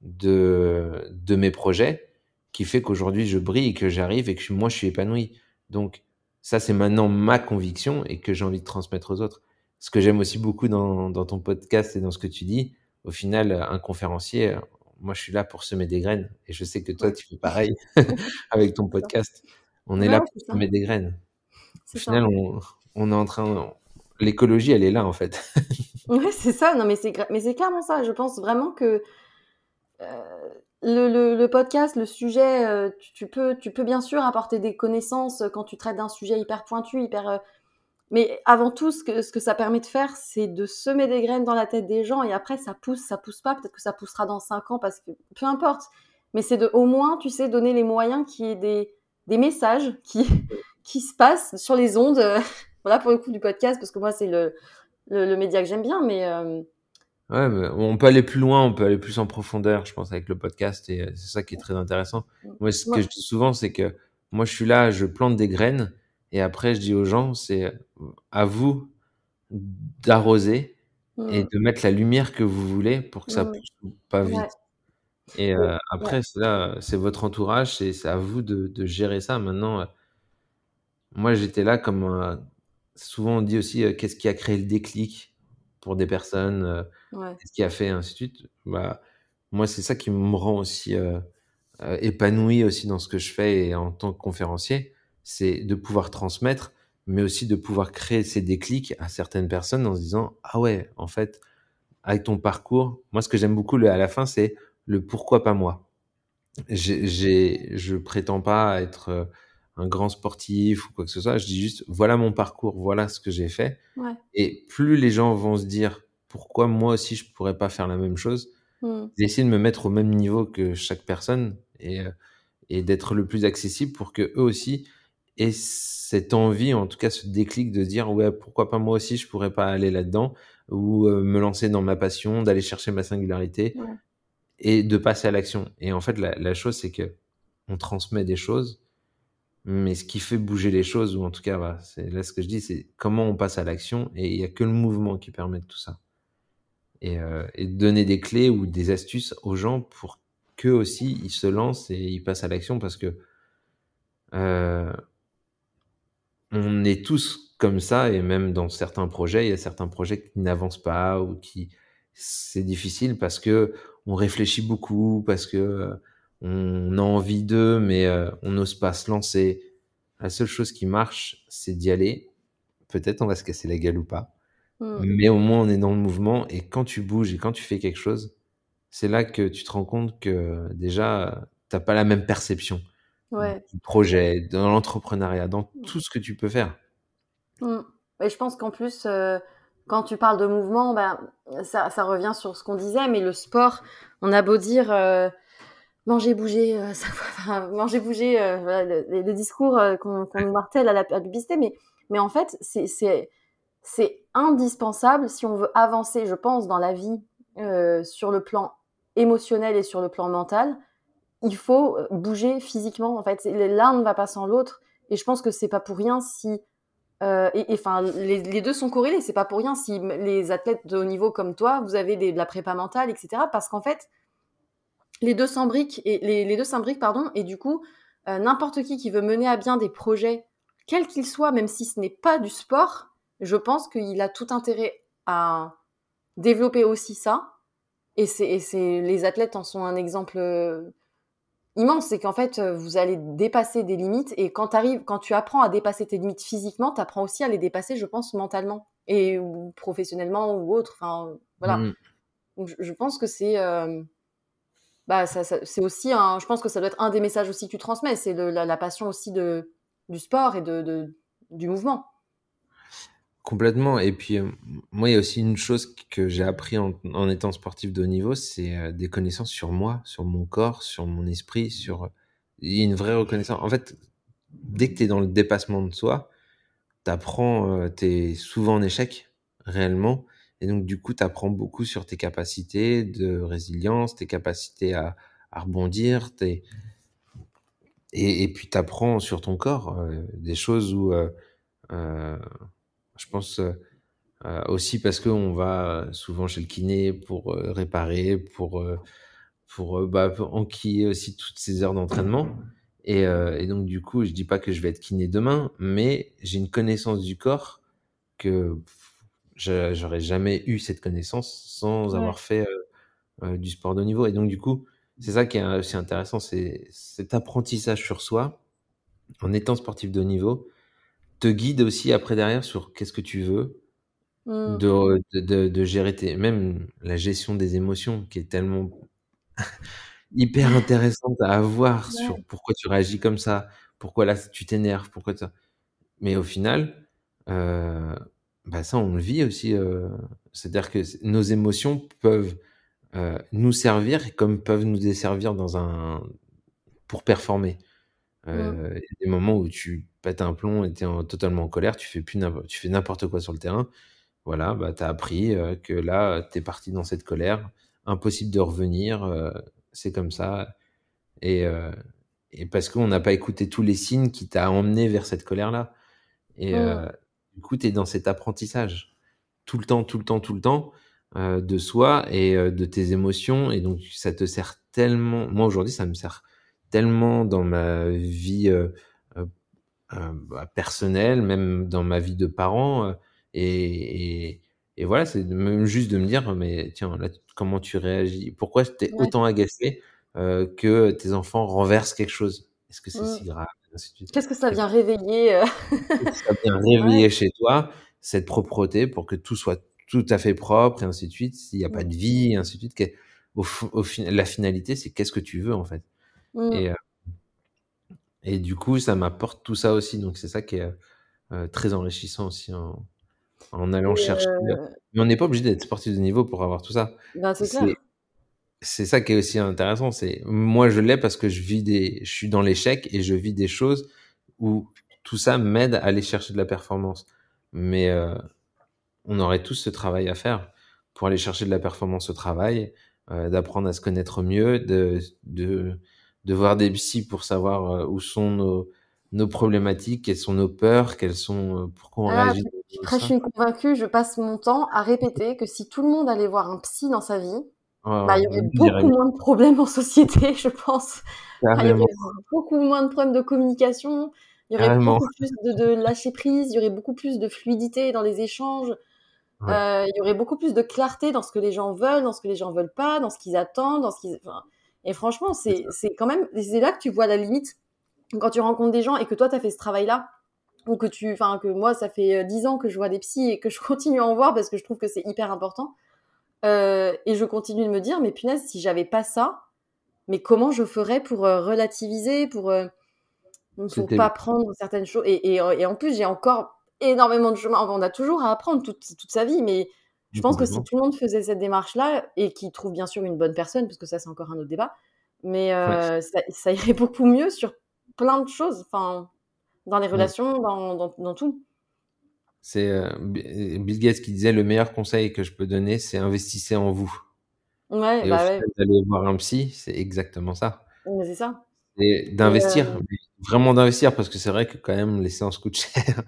de, de mes projets, qui fait qu'aujourd'hui, je brille et que j'arrive et que moi, je suis épanoui. Donc, ça, c'est maintenant ma conviction et que j'ai envie de transmettre aux autres. Ce que j'aime aussi beaucoup dans, dans ton podcast et dans ce que tu dis, au final, un conférencier, moi, je suis là pour semer des graines. Et je sais que toi, tu fais pareil avec ton podcast. On est là pour semer des graines. Au final, on, on, est en train. L'écologie, elle est là, en fait. ouais, c'est ça. Non, mais c'est, mais c'est clairement ça. Je pense vraiment que euh, le, le, le, podcast, le sujet, euh, tu, tu, peux, tu peux bien sûr apporter des connaissances quand tu traites d'un sujet hyper pointu, hyper. Euh, mais avant tout, ce que, ce que ça permet de faire, c'est de semer des graines dans la tête des gens et après, ça pousse, ça pousse pas. Peut-être que ça poussera dans cinq ans parce que peu importe. Mais c'est de, au moins, tu sais, donner les moyens qu'il y ait des, des messages qui, qui se passent sur les ondes. voilà, pour le coup du podcast, parce que moi, c'est le, le, le, média que j'aime bien, mais. Euh... Ouais, mais on peut aller plus loin, on peut aller plus en profondeur, je pense, avec le podcast et c'est ça qui est très intéressant. Moi, ce que je dis souvent, c'est que moi, je suis là, je plante des graines et après, je dis aux gens, c'est à vous d'arroser mmh. et de mettre la lumière que vous voulez pour que ça mmh. pousse pas vite. Ouais. Et euh, après, ouais. c'est là, c'est votre entourage, c'est, c'est à vous de, de, gérer ça. Maintenant, euh, moi, j'étais là comme euh, souvent on dit aussi, qu'est-ce qui a créé le déclic pour des personnes, ouais. qu'est-ce qui a fait ainsi de suite. Bah, moi, c'est ça qui me rend aussi épanoui aussi dans ce que je fais et en tant que conférencier c'est de pouvoir transmettre, mais aussi de pouvoir créer ces déclics à certaines personnes en se disant ah ouais, en fait, avec ton parcours, moi ce que j'aime beaucoup à la fin, c'est le pourquoi pas moi. J'ai, je prétends pas être euh, un grand sportif ou quoi que ce soit. Je dis juste voilà mon parcours, voilà ce que j'ai fait. Ouais. Et plus les gens vont se dire pourquoi moi aussi je pourrais pas faire la même chose, mmh. d'essayer de me mettre au même niveau que chaque personne et, euh, et d'être le plus accessible pour que eux aussi et cette envie, en tout cas ce déclic de dire ouais pourquoi pas moi aussi je pourrais pas aller là-dedans ou euh, me lancer dans ma passion, d'aller chercher ma singularité ouais. et de passer à l'action. Et en fait la, la chose c'est que on transmet des choses, mais ce qui fait bouger les choses ou en tout cas c'est là ce que je dis c'est comment on passe à l'action et il y a que le mouvement qui permet de tout ça. Et, euh, et donner des clés ou des astuces aux gens pour qu'eux aussi ils se lancent et ils passent à l'action parce que euh, on est tous comme ça et même dans certains projets, il y a certains projets qui n'avancent pas ou qui c'est difficile parce que on réfléchit beaucoup, parce que on a envie d'eux, mais euh, on n'ose pas se lancer. La seule chose qui marche, c'est d'y aller. Peut-être on va se casser la gueule ou pas, Mm. mais au moins on est dans le mouvement. Et quand tu bouges et quand tu fais quelque chose, c'est là que tu te rends compte que déjà t'as pas la même perception Ouais. du projet, dans l'entrepreneuriat, dans tout ce que tu peux faire. Mm. Et je pense qu'en plus, euh, quand tu parles de mouvement, ben, ça, ça revient sur ce qu'on disait, mais le sport, on a beau dire euh, manger, bouger, euh, ça, enfin, manger, bouger, euh, voilà, les, les discours qu'on nous martèle à la, à la publicité, mais, mais en fait, c'est- c'est c'est indispensable si on veut avancer, je pense, dans la vie euh, sur le plan émotionnel et sur le plan mental. Il faut euh, bouger physiquement. En fait, l'un ne va pas sans l'autre. Et je pense que c'est pas pour rien si euh, enfin, les, deux sont corrélés. C'est pas pour rien si les athlètes de haut niveau comme toi, vous avez de la prépa mentale, etc. Parce qu'en fait, les deux s'imbriquent et les, deux s'imbriquent, pardon. Et du coup, euh, n'importe qui qui veut mener à bien des projets, quels qu'ils soient, même si ce n'est pas du sport, je pense qu'il a tout intérêt à développer aussi ça. Et c'est, les athlètes en sont un exemple immense, c'est qu'en fait, euh, vous allez dépasser des limites et quand, quand tu apprends à dépasser tes limites physiquement, tu apprends aussi à les dépasser, je pense, mentalement et ou professionnellement ou autre. Enfin, voilà. Mm. Donc, je, je pense que c'est euh, bah, ça, ça- c'est aussi un, je pense que ça doit être un des messages aussi que tu transmets, c'est la, la passion aussi de, du sport et de, de- du mouvement. Complètement. Et puis, euh, moi, il y a aussi une chose que j'ai appris en, étant sportif de haut niveau, c'est euh, des connaissances sur moi, sur mon corps, sur mon esprit, sur... Il y a une vraie reconnaissance. En fait, dès que tu es dans le dépassement de soi, t'apprends, euh, t'es souvent en échec, réellement. Et donc, du coup, t'apprends beaucoup sur tes capacités de résilience, tes capacités à, rebondir. Et, puis, t'apprends sur ton corps des choses où... je pense euh, euh, aussi parce qu'on va souvent chez le kiné pour euh, réparer, pour, euh, pour, euh, bah, pour enquiller aussi toutes ces heures d'entraînement. Et, euh, et donc, du coup, je dis pas que je vais être kiné demain, mais j'ai une connaissance du corps que j'aurais jamais eu cette connaissance sans Ouais. avoir fait euh, euh, du sport de niveau. Et donc, du coup, c'est ça qui est aussi intéressant, c'est cet apprentissage sur soi en étant sportif de haut niveau te guide aussi après derrière sur qu'est-ce que tu veux, Mm. de, de, gérer tes, même la gestion des émotions qui est tellement hyper intéressante à avoir sur pourquoi tu réagis comme ça, pourquoi là tu t'énerves, pourquoi ça. Mais au final, euh, bah ça on le vit aussi. euh, C'est-à-dire que nos émotions peuvent euh, nous servir comme peuvent nous desservir dans un pour performer. Mm. Euh, il y a des moments où tu pètes un plomb et tu es totalement en colère, tu fais plus n'importe- tu fais n'importe quoi sur le terrain. Voilà, bah tu as appris euh, que là tu es parti dans cette colère, impossible de revenir, euh, c'est comme ça et euh, et parce qu'on n'a pas écouté tous les signes qui t'a emmené vers cette colère-là. Et du coup, tu es dans cet apprentissage tout le temps, tout le temps, tout le temps de soi et de tes émotions. Et donc, ça te sert tellement. Moi, aujourd'hui, ça me sert tellement dans ma vie euh, bah, personnelle, même dans ma vie de parent. euh, et, et, et voilà, c'est même juste de me dire, mais tiens, là, comment tu réagis? Pourquoi t'es Ouais. autant agacé euh, que tes enfants renversent quelque chose? Est-ce que c'est Mm. si grave? Qu'est-ce que ça vient réveiller euh, ça vient réveiller chez toi cette propreté pour que tout soit tout à fait propre et ainsi de suite. S'il n'y a pas Mm. de vie et ainsi de suite, au, au la finalité, c'est qu'est-ce que tu veux en fait? Mm. Et, euh, et du coup, ça m'apporte tout ça aussi. Donc c'est ça qui est euh, très enrichissant aussi en, en allant Et, chercher. euh, Mais on n'est pas obligé d'être sportif de niveau pour avoir tout ça. ben, c'est ça qui est aussi intéressant. C'est moi je l'ai parce que je vis des, je suis dans l'échec et je vis des choses où tout ça m'aide à aller chercher de la performance. Mais euh, on aurait tous ce travail à faire pour aller chercher de la performance au travail, euh, d'apprendre à se connaître mieux, de, de, de voir des psys pour savoir euh, où sont nos, nos problématiques, quelles sont nos peurs, quelles sont, euh, pourquoi on Ah, réagit prêches ça. une convaincue, je passe mon temps à répéter que si tout le monde allait voir un psy dans sa vie, Oh, bah, il y aurait beaucoup moins de problèmes en société, je pense. Enfin, il y aurait beaucoup moins de problèmes de communication. Il y aurait beaucoup plus de, lâcher prise, il y aurait beaucoup plus de fluidité dans les échanges. Euh, il y aurait beaucoup plus de clarté dans ce que les gens veulent, dans ce que les gens veulent pas, dans ce qu'ils attendent, dans ce qu'ils. Et franchement, c'est quand même. C'est là que tu vois la limite quand tu rencontres des gens et que toi, tu as fait ce travail-là ou que tu, enfin que moi ça fait euh, dix ans que je vois des psys et que je continue à en voir parce que je trouve que c'est hyper important. Euh, et je continue de me dire, mais punaise, si j'avais pas ça, mais comment je ferais pour euh, relativiser, pour pour pas prendre certaines choses. Et, et, en plus, j'ai encore énormément de chemin. on a toujours à apprendre toute, toute sa vie, mais je pense que si tout le monde faisait cette démarche-là et qui trouve bien sûr une bonne personne, parce que ça c'est encore un autre débat, mais ça, ça, irait beaucoup mieux sur plein de choses. Enfin, dans les relations, dans, dans, tout. C'est euh, Bill Gates qui disait le meilleur conseil que je peux donner, c'est investissez en vous. Ouais, et bah au d'aller voir un psy, c'est exactement ça. Mais c'est ça. Et d'investir, euh, vraiment d'investir, parce que c'est vrai que quand même les séances coûtent cher.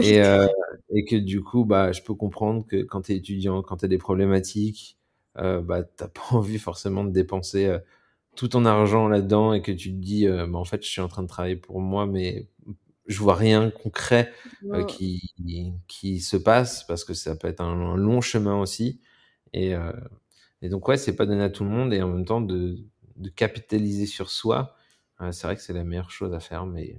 Et, euh, et que du coup, bah, je peux comprendre que quand tu es étudiant, quand tu as des problématiques, euh, bah, t'as pas envie forcément de dépenser tout ton argent là-dedans et que tu te dis, bah, en fait, je suis en train de travailler pour moi, mais je vois rien concret qui, qui se passe parce que ça peut être un, long chemin aussi. Et, et donc, ouais, c'est pas donné à tout le monde et en même temps de, de capitaliser sur soi. Euh, c'est vrai que c'est la meilleure chose à faire, mais.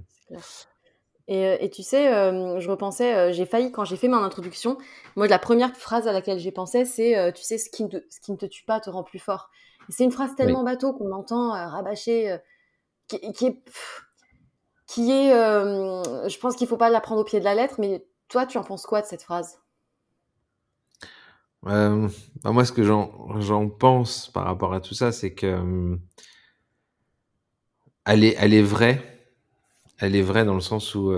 Et, et, tu sais, je repensais, j'ai failli quand j'ai fait mon introduction. Moi, la première phrase à laquelle j'ai pensé, c'est Tu sais, ce qui, ne te, ce qui ne te tue pas te rend plus fort. C'est une phrase tellement bateau qu'on entend rabâcher, qui, qui est qui est, euh, je pense qu'il faut pas la prendre au pied de la lettre, mais toi, tu en penses quoi de cette phrase? Euh, bah, Moi, ce que j'en pense par rapport à tout ça, c'est que euh, elle, est, elle est vraie. Elle est vraie dans le sens où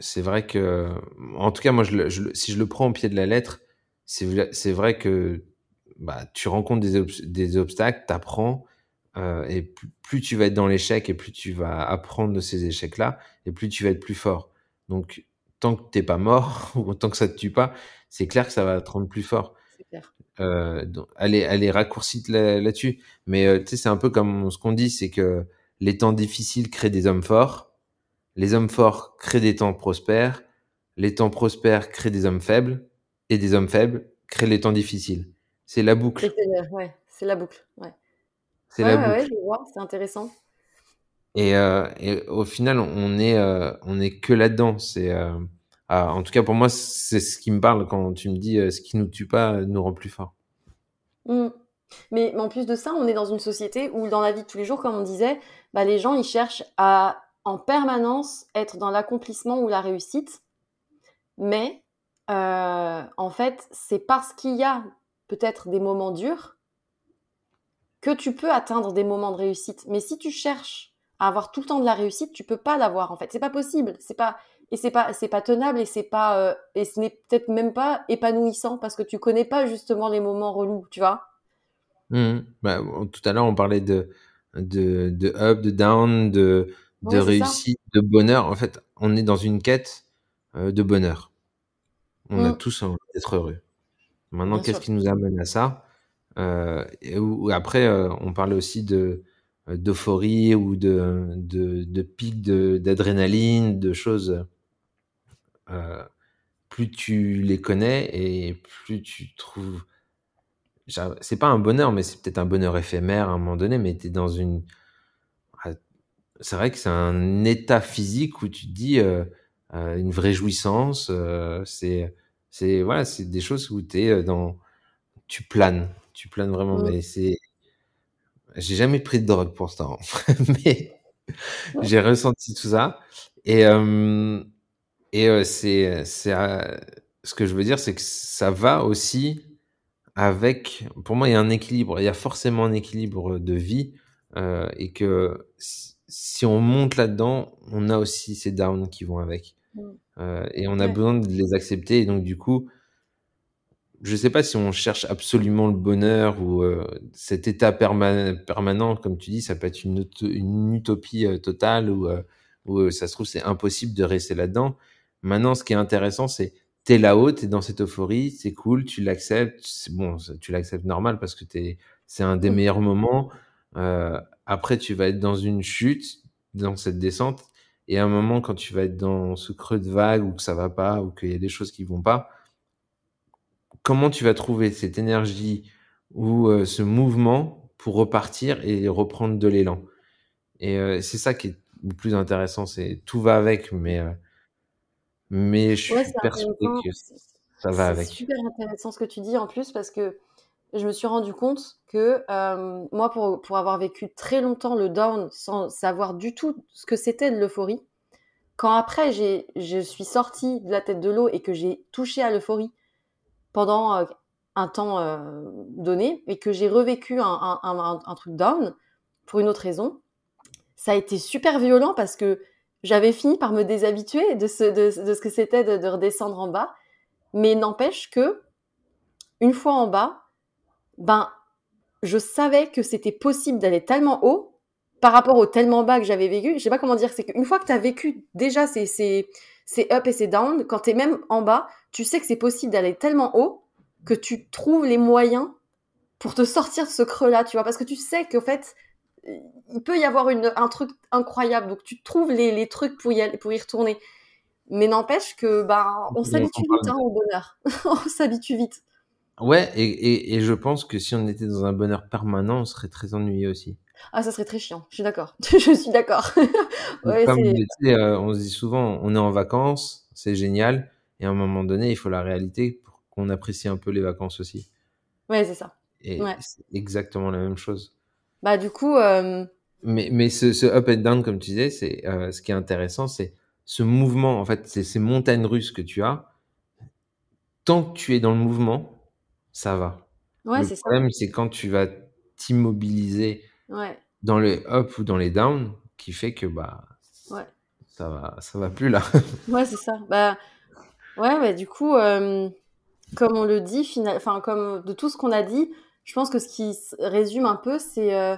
c'est vrai que, en tout cas, moi, je, si je le prends au pied de la lettre, c'est vrai que bah, tu rencontres des, des obstacles, tu apprends, euh, et plus, tu vas être dans l'échec et plus tu vas apprendre de ces échecs-là, et plus tu vas être plus fort. Donc, tant que t'es pas mort, ou tant que ça te tue pas, c'est clair que ça va te rendre plus fort. Euh, donc, elle, est, elle est raccourcie là-dessus. Mais euh, tu sais, c'est un peu comme ce qu'on dit, c'est que les temps difficiles créent des hommes forts, les hommes forts créent des temps prospères, les temps prospères créent des hommes faibles, et des hommes faibles créent les temps difficiles. C'est la boucle. Ouais, c'est la boucle. Ouais. C'est la vois, c'est intéressant. Et, euh, et, au final, on est, euh, on est que là-dedans. C'est, euh, ah, en tout cas, pour moi, c'est ce qui me parle quand tu me dis ce qui nous tue pas nous rend plus fort. Mmh. Mais, en plus de ça, on est dans une société où, dans la vie de tous les jours, comme on disait, bah, les gens ils cherchent à en permanence être dans l'accomplissement ou la réussite. Mais en fait, c'est parce qu'il y a peut-être des moments durs que tu peux atteindre des moments de réussite. Mais si tu cherches à avoir tout le temps de la réussite, tu peux pas l'avoir en fait. C'est pas possible. C'est pas et c'est pas c'est pas tenable et c'est pas euh, et ce n'est peut-être même pas épanouissant parce que tu connais pas justement les moments relous, tu vois. Mmh. Bah, tout à l'heure on parlait de de, de up, de down, de de réussite, de bonheur. En fait, on est dans une quête euh, de bonheur. On a mmh. tous envie d'être heureux. Maintenant, qu'est-ce qui nous amène à ça? Euh, et après, euh, on parlait aussi de euh, d'euphorie ou de, de, de pics d'adrénaline, de, choses. Euh, plus tu les connais et plus tu trouves. C'est pas un bonheur, mais c'est peut-être un bonheur éphémère à un moment donné, mais tu es dans une. Ah, c'est vrai que c'est un état physique où tu te dis euh, une vraie jouissance. Euh, c'est voilà, c'est des choses où tu es dans. Tu planes tu planes vraiment, mmh. mais c'est. J'ai jamais pris de drogue pour ça, mais j'ai ressenti tout ça. Et, et c'est, c'est, ce que je veux dire, c'est que ça va aussi avec. Pour moi, il y a un équilibre. Il y a forcément un équilibre de vie euh, et que si on monte là-dedans, on a aussi ces downs qui vont avec. Mmh. Euh, et on a besoin de les accepter. Et donc, du coup, je ne sais pas si on cherche absolument le bonheur ou euh, cet état permanent, comme tu dis, ça peut être une, une utopie euh, totale ou euh, où, ça se trouve c'est impossible de rester là-dedans. Maintenant, ce qui est intéressant, c'est t'es là-haut, t'es dans cette euphorie, c'est cool, tu l'acceptes, bon, tu l'acceptes normal parce que t'es, c'est un des meilleurs moments. après, tu vas être dans une chute, dans cette descente, Et à un moment, quand tu vas être dans ce creux de vague ou que ça va pas ou qu'il y a des choses qui vont pas, comment tu vas trouver cette énergie ou euh, ce mouvement pour repartir et reprendre de l'élan? Et euh, c'est ça qui est le plus intéressant. C'est tout va avec, mais euh, mais je Ouais, suis c'est persuadé intéressant. que ça va C'est avec. super intéressant ce que tu dis en plus parce que je me suis rendu compte que euh, moi, pour, pour avoir vécu très longtemps le down sans savoir du tout ce que c'était de l'euphorie, quand après je suis sortie de la tête de l'eau et que j'ai touché à l'euphorie pendant euh, un temps euh, donné et que j'ai revécu un, un, un, un truc down pour une autre raison, ça a été super violent parce que j'avais fini par me déshabituer de ce, de, de ce que c'était de, de redescendre en bas. Mais n'empêche que, une fois en bas, ben, je savais que c'était possible d'aller tellement haut par rapport au tellement bas que j'avais vécu. Je sais pas comment dire, c'est qu'une fois que tu as vécu déjà ces, ces, ces up et ces down, quand tu es même en bas, tu sais que c'est possible d'aller tellement haut que tu trouves les moyens pour te sortir de ce creux-là, tu vois, parce que tu sais qu'en fait, il peut y avoir une, un truc incroyable, donc tu trouves les, les trucs pour y, aller, pour y retourner. Mais n'empêche que bah, on s'habitue vite hein, au bonheur. on s'habitue vite. Ouais, et, et, et, je pense que si on était dans un bonheur permanent, on serait très ennuyé aussi. Ah, ça serait très chiant. Je suis d'accord. je suis d'accord. ouais, euh, on se dit souvent, on est en vacances, c'est génial, et à un moment donné, il faut la réalité pour qu'on apprécie un peu les vacances aussi. Ouais, c'est ça. Et ouais. c'est exactement la même chose. Bah du coup. Euh... Mais, mais ce, ce, up and down, comme tu disais, c'est euh, ce qui est intéressant, c'est ce mouvement, en fait, c'est ces montagnes russes que tu as. Tant que tu es dans le mouvement, ça va. Ouais, le problème, c'est quand tu vas t'immobiliser ouais. dans les up ou dans les down, qui fait que bah ouais. ça va, ça va plus là. ouais, c'est ça. Bah ouais, mais du coup, euh, comme on le dit, final... enfin comme de tout ce qu'on a dit, je pense que ce qui résume un peu, c'est euh,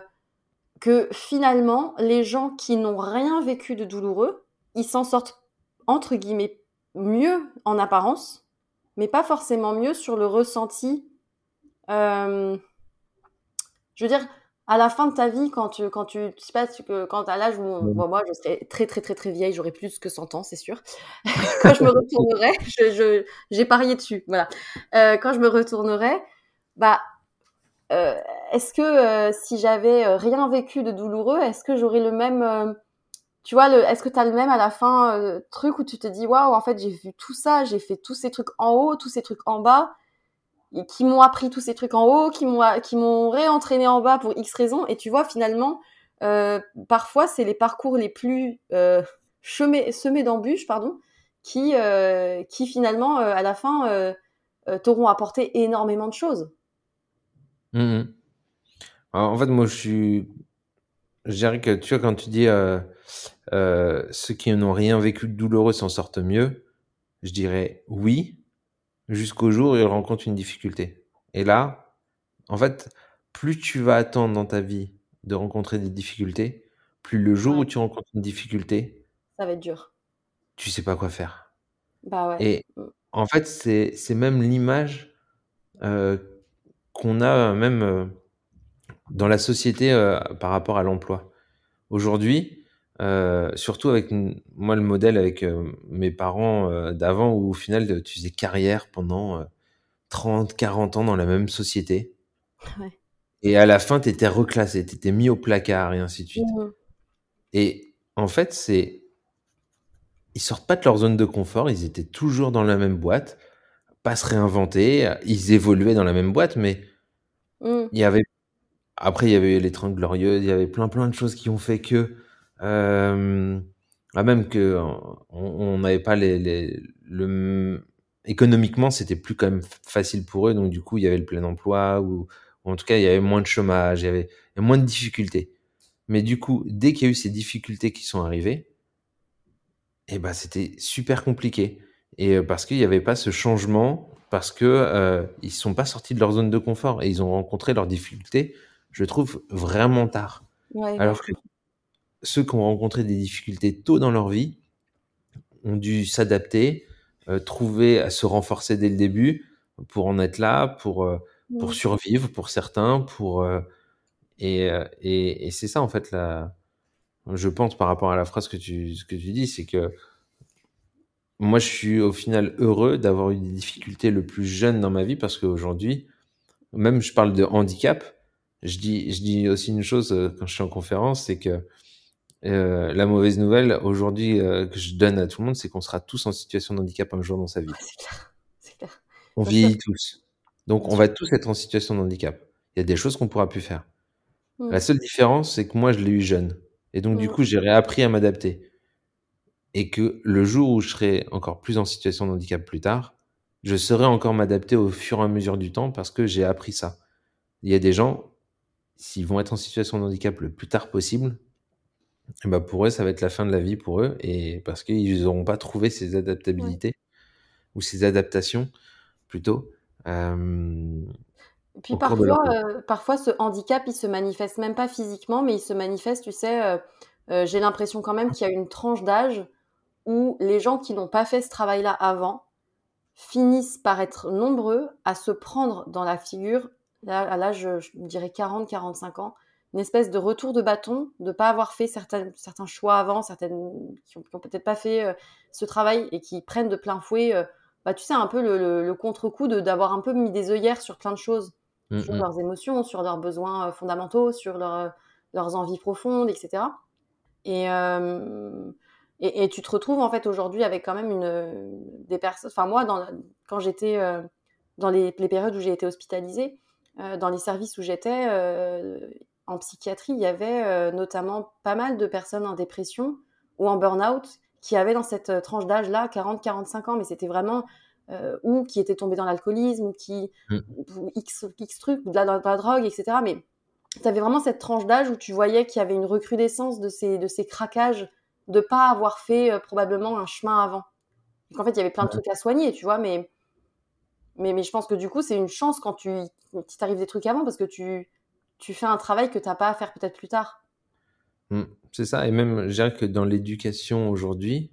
que finalement, les gens qui n'ont rien vécu de douloureux, ils s'en sortent entre guillemets mieux en apparence, mais pas forcément mieux sur le ressenti. Euh, je veux dire, à la fin de ta vie, quand tu, quand tu, je sais pas, que quand à l'âge où Mmh. moi, moi, je serais très, très, très, très vieille, j'aurais plus que 100 ans, c'est sûr. quand je me retournerai, je, je, j'ai parié dessus, voilà. Euh, quand je me retournerai, bah, est-ce que euh, si j'avais rien vécu de douloureux, est-ce que j'aurais le même, euh, tu vois, est-ce que tu as le même à la fin euh, truc où tu te dis waouh, en fait j'ai vu tout ça, j'ai fait tous ces trucs en haut, tous ces trucs en bas, qui m'ont appris tous ces trucs en haut, qui m'ont réentraîné en bas pour X raisons, et tu vois finalement, euh, parfois c'est les parcours les plus euh, semés, d'embûches, pardon, qui euh, qui finalement à la fin t'auront apporté énormément de choses. Mmh. Alors, en fait, moi, je suis. Je dirais que, tu vois, quand tu dis euh, euh, ceux qui n'ont rien vécu de douloureux s'en sortent mieux, je dirais oui, jusqu'au jour où ils rencontrent une difficulté. Et là, en fait, plus tu vas attendre dans ta vie de rencontrer des difficultés, plus le jour Ouais. où tu rencontres une difficulté, Ça va être dur. tu sais pas quoi faire. Bah ouais. Et en fait, c'est c'est même l'image euh, qu'on a même euh, dans la société euh, par rapport à l'emploi. Aujourd'hui, euh, surtout avec moi le modèle avec euh, mes parents euh, d'avant où au final tu faisais carrière pendant euh, 30, 40 ans dans la même société. Ouais. Et à la fin, tu étais reclassé, tu étais mis au placard et ainsi de suite. Mmh. Et en fait, c'est ils sortent pas de leur zone de confort, ils étaient toujours dans la même boîte, pas se réinventer, ils évoluaient dans la même boîte, mais Mmh. il y avait après il y avait les 30 glorieuses, il y avait plein plein de choses qui ont fait que euh, ah, même que on n'avait pas les, les le économiquement c'était plus quand même facile pour eux. Donc du coup il y avait le plein emploi ou, ou en tout cas il y avait moins de chômage il y avait, il y avait moins de difficultés. Mais du coup dès qu'il y a eu ces difficultés qui sont arrivées et ben c'était super compliqué et euh, parce qu'il n'y avait pas ce changement parce que euh, ils sont pas sortis de leur zone de confort et ils ont rencontré leurs difficultés je trouve vraiment tard Ouais. alors que ceux qui ont rencontré des difficultés tôt dans leur vie ont dû s'adapter, euh, trouver à se renforcer dès le début pour en être là, pour, euh, pour survivre pour certains, pour et, et, et c'est ça en fait la je pense, par rapport à la phrase que tu, que tu dis, c'est que moi, je suis au final heureux d'avoir eu des difficultés le plus jeune dans ma vie parce qu'aujourd'hui, même je parle de handicap, je dis, je dis aussi une chose euh, quand je suis en conférence, c'est que euh, la mauvaise nouvelle aujourd'hui euh, que je donne à tout le monde, c'est qu'on sera tous en situation de handicap un jour dans sa vie. c'est clair. C'est clair. On vieillit tous. Donc, on va tous être en situation de handicap. Il y a des choses qu'on pourra plus faire. Mm. La seule différence, c'est que moi, je l'ai eu jeune. Et donc, du Mm. coup, j'ai réappris à m'adapter. Et que le jour où je serai encore plus en situation de handicap plus tard, je saurai encore m'adapter au fur et à mesure du temps parce que j'ai appris ça. Il y a des gens, s'ils vont être en situation de handicap le plus tard possible, ben pour eux, ça va être la fin de la vie pour eux et parce qu'ils n'auront pas trouvé ces adaptabilités ou ces adaptations plutôt euh, Et puis parfois, euh, parfois, ce handicap, il se manifeste même pas physiquement, mais il se manifeste, tu sais, euh, j'ai l'impression quand même qu'il y a une tranche d'âge où les gens qui n'ont pas fait ce travail-là avant finissent par être nombreux à se prendre dans la figure, là, à l'âge, je dirais 40-45 ans, une espèce de retour de bâton, de pas avoir fait certains, certains choix avant, certaines qui ont, qui ont peut-être pas fait euh, ce travail et qui prennent de plein fouet, euh, bah, tu sais, un peu le, le, le contre-coup d'avoir un peu mis des œillères sur plein de choses Mm, sur mm. leurs émotions, sur leurs besoins euh, fondamentaux, sur leur, leurs envies profondes, etc. Et, euh, et, et tu te retrouves en fait aujourd'hui avec quand même une, des personnes. Enfin, moi, dans, quand j'étais euh, dans les, les périodes où j'ai été hospitalisée, euh, dans les services où j'étais euh, en psychiatrie, il y avait notamment pas mal de personnes en dépression ou en burn-out qui avaient dans cette tranche d'âge-là 40-45 ans, mais c'était vraiment. ou qui étaient tombés dans l'alcoolisme, ou qui. Mm. ou X, X trucs, ou de la, de la drogue, etc. Mais tu avais vraiment cette tranche d'âge où tu voyais qu'il y avait une recrudescence de ces, de ces craquages de pas avoir fait euh, probablement un chemin avant. Donc en fait, il y avait plein de trucs à soigner, tu vois, mais, mais, mais je pense que du coup, c'est une chance quand tu t'arrives des trucs avant parce que tu, tu fais un travail que t'as pas à faire peut-être plus tard. Mm, C'est ça, et même, je dirais que dans l'éducation aujourd'hui,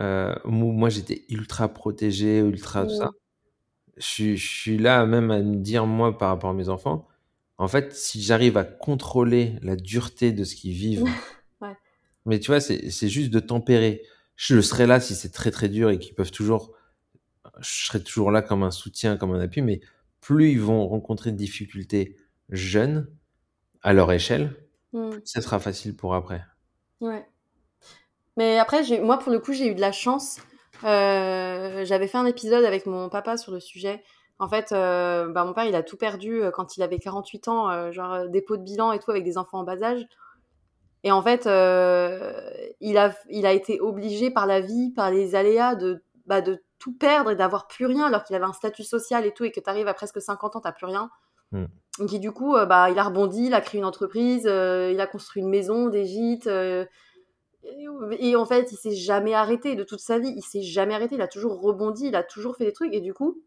euh, moi, j'étais ultra protégé, ultra tout ça. Je, suis- je suis là même à me dire, moi, par rapport à mes enfants, en fait, si j'arrive à contrôler la dureté de ce qu'ils vivent. mais tu vois, c'est juste de tempérer. Je serai là si c'est très très dur et qu'ils peuvent toujours, je serai toujours là comme un soutien, comme un appui, mais plus ils vont rencontrer de difficultés jeunes, à leur échelle, Mm. plus ça sera facile pour après. Ouais. Mais après, moi, pour le coup, j'ai eu de la chance. Euh, j'avais fait un épisode avec mon papa sur le sujet. En fait, euh, bah, mon père, il a tout perdu euh, quand il avait 48 ans, euh, genre dépôt de bilan et tout, avec des enfants en bas âge. Et en fait, euh, il, a, il a été obligé par la vie, par les aléas, de, bah, de tout perdre et d'avoir plus rien, alors qu'il avait un statut social et tout, et que tu arrives à presque 50 ans, t'as plus rien. Mm. Donc, qui, du coup, euh, bah, il a rebondi, il a créé une entreprise, euh, il a construit une maison, des gîtes. euh, et, et en fait, il s'est jamais arrêté de toute sa vie. Il s'est jamais arrêté. Il a toujours rebondi. Il a toujours fait des trucs. Et du coup,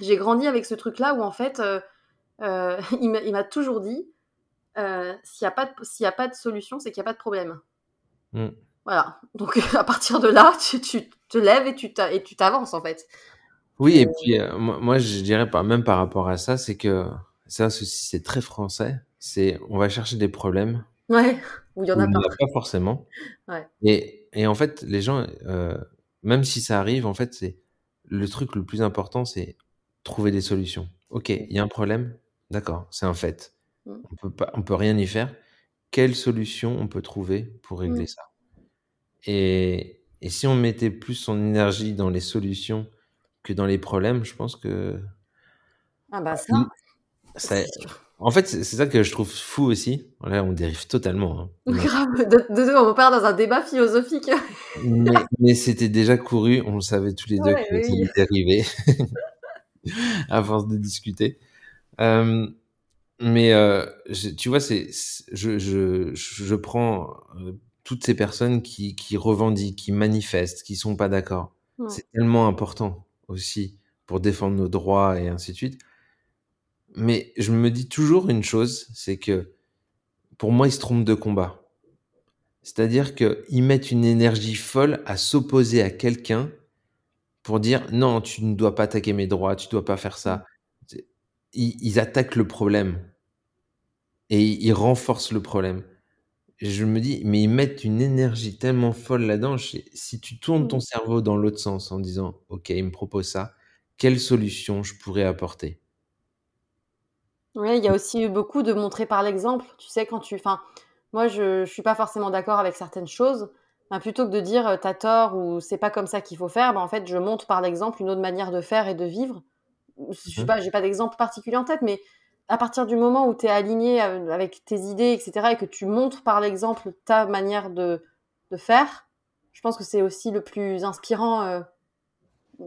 j'ai grandi avec ce truc-là où en fait, il m'a il m'a toujours dit euh, s'il n'y a, pas de- s'il y a pas de solution, c'est qu'il n'y a pas de problème. Mm. Voilà. Donc à partir de là, tu, tu te lèves et tu et tu t'avances en fait. Oui, et puis euh, moi, je dirais pas même par rapport à ça, c'est que ça, ceci, c'est très français. C'est on va chercher des problèmes Ouais. Où il y a pas. en a pas forcément. Ouais. Et, et en fait, les gens, euh, même si ça arrive, en fait, c'est le truc le plus important, c'est trouver des solutions. Ok, il y a un problème, d'accord, c'est un fait. Mm. On peut pas, on peut rien y faire. Quelle solution on peut trouver pour régler Mm. ça? Et, et si on mettait plus son énergie dans les solutions que dans les problèmes, je pense que Ah bah ça, Mm. sûr. en fait, c'est ça que je trouve fou aussi. Là, on dérive totalement. hein. Grave. De, de, on part dans un débat philosophique. Mais, mais c'était déjà couru, on le savait tous les deux que oui, allait dériver à force de discuter. Euh, mais euh, tu vois, c'est je, je, je prends euh, toutes ces personnes qui, qui revendiquent, qui manifestent, qui sont pas d'accord. Ouais. C'est tellement important aussi pour défendre nos droits et ainsi de suite. Mais je me dis toujours une chose, c'est que pour moi, ils se trompent de combat. C'est-à-dire qu'ils mettent une énergie folle à s'opposer à quelqu'un pour dire non, tu ne dois pas attaquer mes droits, tu ne dois pas faire ça. Ils attaquent le problème et ils, renforcent le problème. je me dis, mais ils mettent une énergie tellement folle là-dedans. Si tu tournes ton Mmh. cerveau dans l'autre sens en disant, OK, il me propose ça, quelle solution je pourrais apporter? Ouais, il y a aussi beaucoup de montrer par l'exemple. Tu sais, quand tu enfin, moi, je je suis pas forcément d'accord avec certaines choses. Ben, plutôt que de dire, heu: «Tu as tort» ou «C'est pas comme ça qu'il faut faire», ben, en fait, je montre par l'exemple une autre manière de faire et de vivre. Je sais Mmh. pas, j'ai pas d'exemple particulier en tête, mais à partir du moment où tu es aligné, heu, avec tes idées et cetera et que tu montres par l'exemple ta manière de de faire, je pense que c'est aussi le plus inspirant, heu,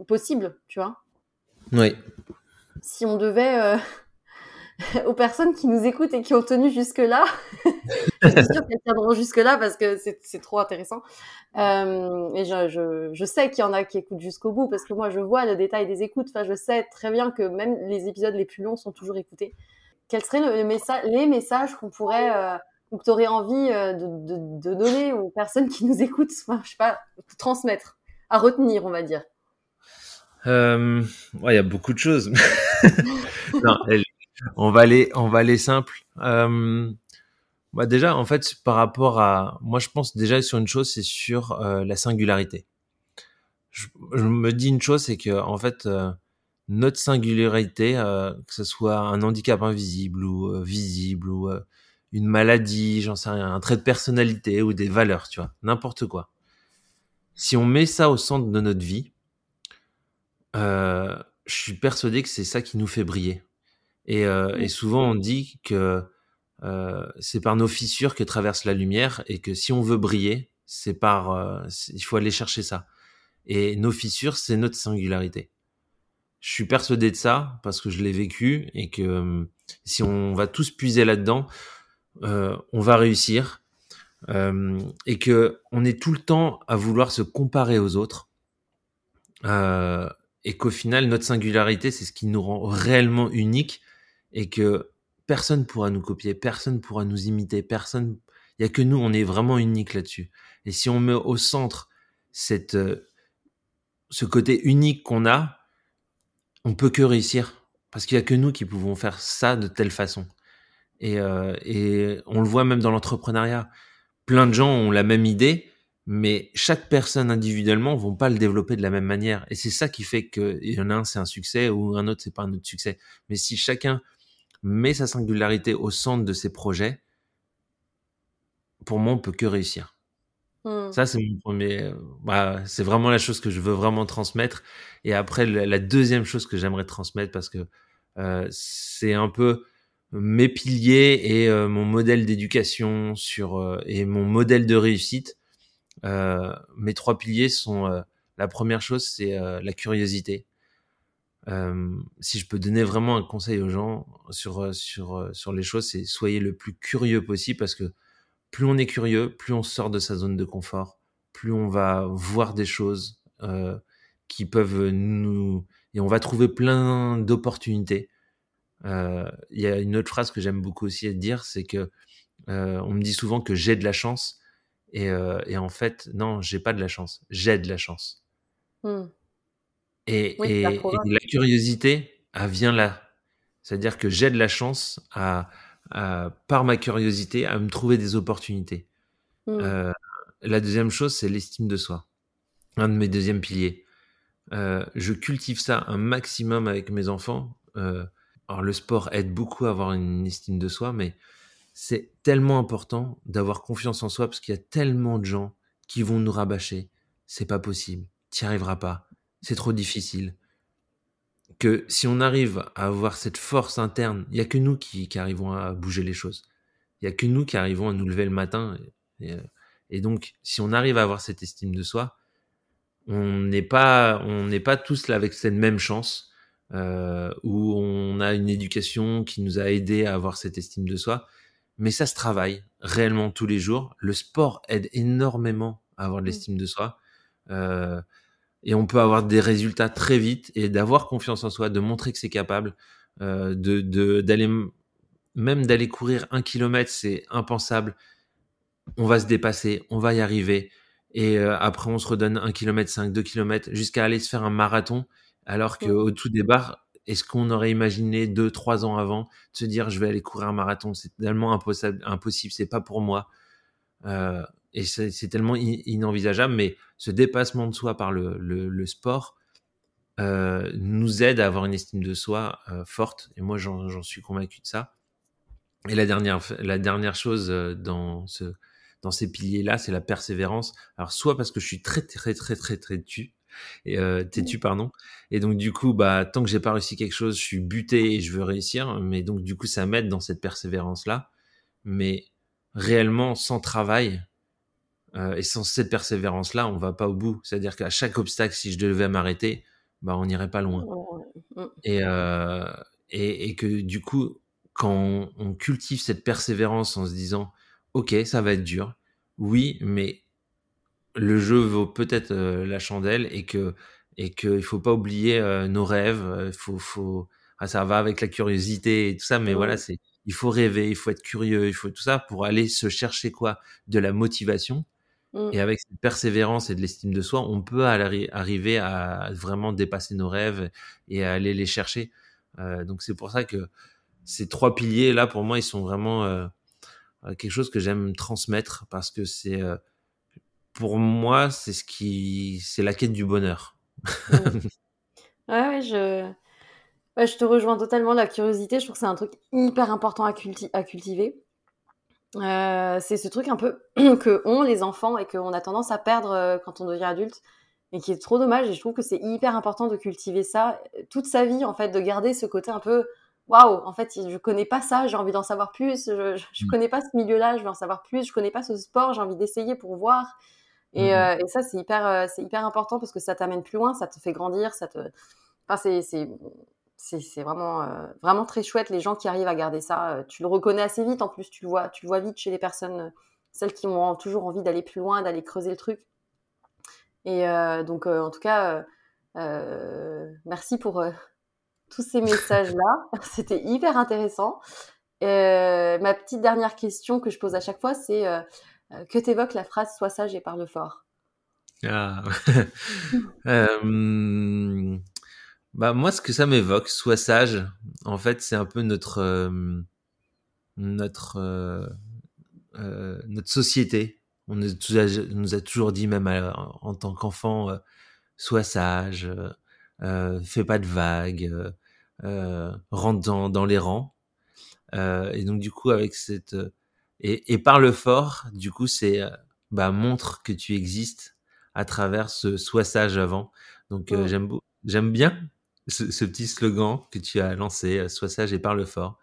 possible, tu vois? Oui. Si on devait, heu, aux personnes qui nous écoutent et qui ont tenu jusque-là, je suis sûre qu'elles tiendront jusque-là parce que c'est trop intéressant. Hem et je sais qu'il y en a qui écoutent jusqu'au bout parce que moi, je vois le détail des écoutes. Enfin, je sais très bien que même les épisodes les plus longs sont toujours écoutés. Quels seraient les messages qu'on pourrait, heu, ou que tu aurais envie, heu, de donner aux personnes qui nous écoutent? Enfin, je sais pas, transmettre, à retenir, on va dire. Ouais, il y a beaucoup de choses. Non, on va aller on va aller simple. Hem, bah, déjà, en fait, par rapport à moi, je pense déjà sur une chose, c'est sur, heu, la singularité. Je me dis une chose, c'est qu'en fait, heu, notre singularité, heu, que ce soit un handicap invisible ou, visible ou, une maladie, j'en sais rien, un trait de personnalité ou des valeurs, tu vois? N'importe quoi. Si on met ça au centre de notre vie je suis persuadé que c'est ça qui nous fait briller et et Mmh. souvent on dit que, heu, c'est par nos fissures que traverse la lumière et que si on veut briller, c'est par, heu, c il faut aller chercher ça et nos fissures, c'est notre singularité. Je suis persuadé de ça parce que je l'ai vécu et que, hem, si on va tous puiser là-dedans, heu, on va réussir, hem et qu'on est tout le temps à vouloir se comparer aux autres heu et qu'au final, notre singularité, c'est ce qui nous rend réellement uniques et que personne pourra nous copier, personne pourra nous imiter, personne il y a que nous, on est vraiment uniques là-dessus et si on met au centre cette, heu, ce côté unique qu'on a, on peut que réussir parce qu'il y a que nous qui pouvons faire ça de telle façon et heu et on le voit même dans l'entrepreneuriat. Plein de gens ont la même idée, mais chaque personne individuellement vont pas le développer de la même manière et c'est ça qui fait qu'il y en a un, c'est un succès ou un autre, c'est pas un autre succès. Mais si chacun met sa singularité au centre de ses projets pour moi, on peut que réussir. Mmh. Ça, c'est mon 1er, heu, bah, c'est vraiment la chose que je veux vraiment transmettre et après la 2e chose que j'aimerais transmettre parce que, heu, c'est un peu mes piliers et heu, mon modèle d'éducation sur, heu et mon modèle de réussite. Mes 3 piliers sont, la 1re chose, c'est, la curiosité. Si je peux donner vraiment un conseil aux gens sur, sur, sur les choses, c'est soyez le plus curieux possible parce que plus on est curieux, plus on sort de sa zone de confort, plus on va voir des choses, qui peuvent nous et on va trouver plein d'opportunités. Il y a une autre phrase que j'aime beaucoup aussi dire, c'est que, on me dit souvent que j'ai de la chance et et en fait, non, j'ai pas de la chance, j'ai de la chance. Mmh. Et Oui, la et curiosité, elle vient là. C'est-à-dire que j'ai de la chance à à par ma curiosité, à me trouver des opportunités. Mmh. Heu, la 2e chose, c'est l'estime de soi. Un de mes 2e piliers. Heu, je cultive ça un maximum avec mes enfants. Heu, alors le sport aide beaucoup à avoir une estime de soi, mais c'est tellement important d'avoir confiance en soi parce qu'il y a tellement de gens qui vont nous rabâcher: «C'est pas possible, tu y arriveras pas, c'est trop difficile». Que si on arrive à avoir cette force interne, il y a que nous qui qui arrivons à bouger les choses. Il y a que nous qui arrivons à nous lever le matin et heu et donc si on arrive à avoir cette estime de soi, on n'est pas on n'est pas tous là avec cette même chance, heu, où on a une éducation qui nous a aidés à avoir cette estime de soi, mais ça se travaille réellement tous les jours. Le sport aide énormément à avoir de Mmh. l'estime de soi, heu et on peut avoir des résultats très vite et d'avoir confiance en soi, de montrer que c'est capable, heu, de d'aller même d'aller courir 1 kilomètre, c'est impensable. On va se dépasser, on va y arriver. Et heu, après on se redonne 1 kilomètre 5, 2 kilomètres jusqu'à aller se faire un marathon. Alors qu'au tout départ, est-ce qu'on aurait imaginé 2-3 ans avant de se dire: «Je vais aller courir un marathon, c'est tellement impossable impossible, c'est pas pour moi». Et c'est tellement inenvisageable, mais ce dépassement de soi par le, le, sport nous aide à avoir une estime de soi forte. Et moi, j'en suis convaincu de ça. Et la dernière, la dernière chose dans ce, dans ces piliers-là, c'est la persévérance. Alors soit parce que je suis très très très très très têtu, et euh, têtu pardon, et donc du coup bah tant que j'ai pas réussi quelque chose, je suis buté et je veux réussir, mais donc du coup ça m'aide dans cette persévérance-là. Mais réellement sans travail euh, et sans cette persévérance-là, on va pas au bout. C'est-à-dire qu'à chaque obstacle, si je devais m'arrêter, bah on n'irait pas loin. Et, euh, et, et que du coup quand on, on cultive cette persévérance en se disant ok, ça va être dur. Oui, mais le jeu vaut peut-être euh, la chandelle et que et qu'il faut pas oublier euh, nos rêves. Faut faut ah, ça va avec la curiosité et tout ça, mais voilà, c'est il faut rêver, il faut être curieux, il faut tout ça pour aller se chercher quoi? De la motivation. Mmh. Et avec cette persévérance et de l'estime de soi, on peut arriver à vraiment dépasser nos rêves et à aller les chercher. donc c'est pour ça que ces trois piliers là, pour moi, ils sont vraiment euh, quelque chose que j'aime transmettre parce que c'est euh, pour moi c'est ce qui c'est la quête du bonheur. ouais, ouais, je je te rejoins totalement la curiosité. Je trouve que c'est un truc hyper important à, à cultiver. Euh, c'est ce truc un peu que ont les enfants et qu'on a tendance à perdre quand on devient adulte et qui est trop dommage. Et je trouve que c'est hyper important de cultiver ça toute sa vie, en fait, de garder ce côté un peu waouh, en fait, je connais pas ça, j'ai envie d'en savoir plus, je, je, mm. connais pas ce milieu-là, je veux en savoir plus, je connais pas ce sport, j'ai envie d'essayer pour voir. Et, mm. euh, et ça, c'est hyper, euh, c'est hyper important parce que ça t'amène plus loin, ça te fait grandir, ça te, enfin, c'est, c'est, vraiment, euh, vraiment très chouette les gens qui arrivent à garder ça. Tu le reconnais assez vite, en plus, tu le vois, tu le vois vite chez les personnes, celles qui ont toujours envie d'aller plus loin, d'aller creuser le truc. Et donc, en tout cas, merci pour tous ces messages-là. C'était hyper intéressant. Euh, ma petite dernière question que je pose à chaque fois, c'est euh, euh, que t'évoque la phrase "Sois sage et parle fort". Ah. bah moi, ce que ça m'évoque, "Sois sage", en fait, c'est un peu notre notre notre société. On nous a, toujours dit, même en tant qu'enfant, "Sois sage". Euh, fais pas de vagues, euh, euh, rentre dans, dans, les rangs. et donc du coup avec cette et, et par le fort, du coup c'est bah montre que tu existes à travers ce sois sage avant. Donc j'aime j'aime bien ce, ce, petit slogan que tu as lancé, sois sage et parle fort.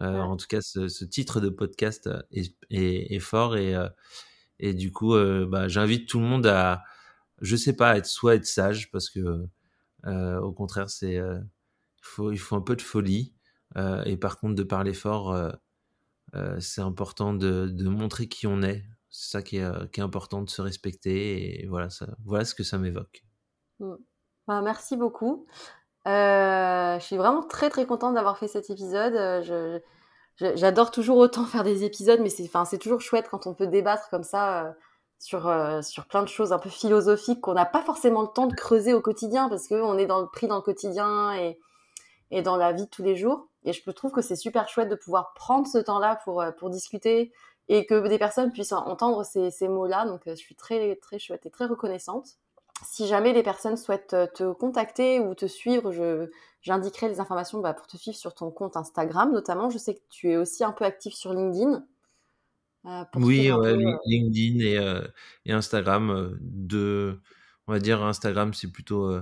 Euh, En tout cas, ce, ce, titre de podcast est, est, est fort et, et du coup, euh, bah, j'invite tout le monde à, je sais pas, être soit être sage parce que euh, au contraire, c'est euh, il faut il faut un peu de folie euh, et par contre de parler fort, c'est important de, de montrer qui on est. C'est ça qui est, qui est important de se respecter et voilà ça voilà ce que ça m'évoque. Mmh. Bah, merci beaucoup. Euh, je suis vraiment très très contente d'avoir fait cet épisode. Je, j'adore toujours autant faire des épisodes, mais c'est, enfin, c'est toujours chouette quand on peut débattre comme ça sur, euh, sur plein de choses un peu philosophiques qu'on n'a pas forcément le temps de creuser au quotidien parce qu'on est dans le, pris dans le quotidien et, et dans la vie de tous les jours. Et je trouve que c'est super chouette de pouvoir prendre ce temps-là pour, euh, pour discuter et que des personnes puissent entendre ces, ces mots-là. Donc, euh, je suis très, très chouette et très reconnaissante. Si jamais les personnes souhaitent te contacter ou te suivre, je, j'indiquerai les informations bah, pour te suivre sur ton compte Instagram notamment. Je sais que tu es aussi un peu actif sur LinkedIn. Euh, oui, euh LinkedIn et, euh, et Instagram. de, on va dire Instagram, c'est plutôt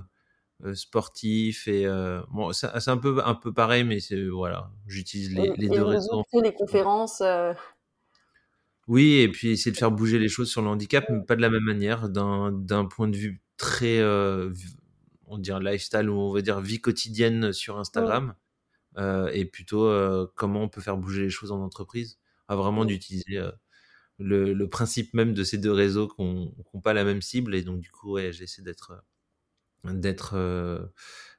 sportif et bon, c'est un peu un peu pareil, mais c'est voilà, j'utilise les, les deux réseaux. les conférences. Oui, et puis essayer de faire bouger les choses sur le handicap, mais pas de la même manière, d'un point de vue très, on dirait lifestyle ou on va dire vie quotidienne sur Instagram, et plutôt comment on peut faire bouger les choses en entreprise. À vraiment d'utiliser euh, le, le, principe même de ces deux réseaux qui n'ont pas la même cible. Et donc, du coup, ouais, j'essaie d'être d'être euh,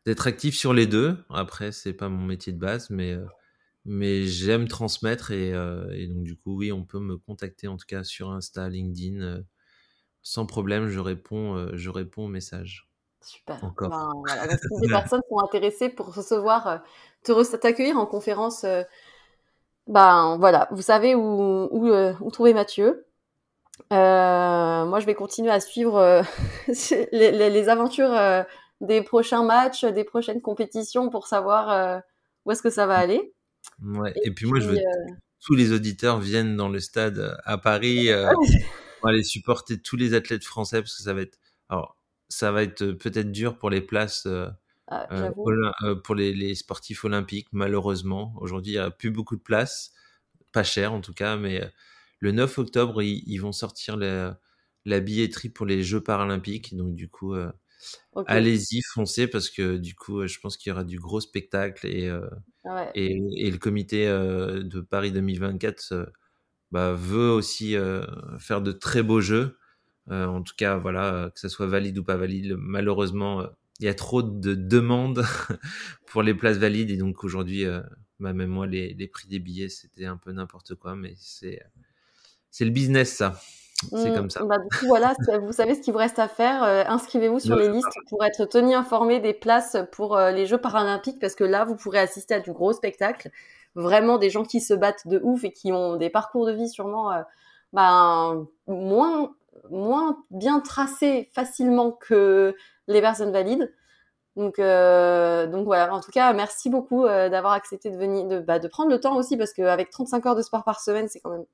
d'être actif sur les deux. Après, c'est pas mon métier de base, mais euh, mais j'aime transmettre. Et, et, donc du coup, oui, on peut me contacter en tout cas sur Insta, LinkedIn, sans problème. Je réponds, je réponds aux messages. Super. Encore. Ben, voilà. si des personnes sont intéressées pour recevoir, te t'accueillir en conférence ben voilà, vous savez où, où, où trouver Mathieu. moi, je vais continuer à suivre les, aventures des prochains matchs, des prochaines compétitions pour savoir où est-ce que ça va aller. Ouais. Et, puis, moi, je veux tous les auditeurs viennent dans le stade à Paris pour aller supporter tous les athlètes français parce que ça va être alors ça va être peut-être dur pour les places ah, euh, euh, pour les, sportifs olympiques, malheureusement. Aujourd'hui, il n'y a plus beaucoup de places, pas cher en tout cas, mais euh, le 9 octobre, ils, vont sortir la, billetterie pour les Jeux paralympiques. Donc, du coup, allez-y, foncez, parce que du coup, je pense qu'il y aura du gros spectacle et, ah et, le comité de Paris 2024 bah, veut aussi faire de très beaux Jeux. en tout cas, voilà, que ça soit valide ou pas valide, malheureusement, il y a trop de demandes pour les places valides et donc aujourd'hui, euh, bah, même moi, les, les, prix des billets, c'était un peu n'importe quoi, mais c'est c'est le business ça. C'est mmh, comme ça. Bah, du coup, voilà, vous savez ce qu'il vous reste à faire. Euh, inscrivez-vous sur les listes pour être tenu informé des places pour euh, les Jeux paralympiques parce que là, vous pourrez assister à du gros spectacle. Vraiment des gens qui se battent de ouf et qui ont des parcours de vie sûrement ben, moins, moins bien tracés facilement que les personnes valides. Donc, euh, donc voilà. En tout cas, merci beaucoup euh, d'avoir accepté de venir, de, bah, de prendre le temps aussi, parce qu'avec 35 heures de sport par semaine, c'est quand même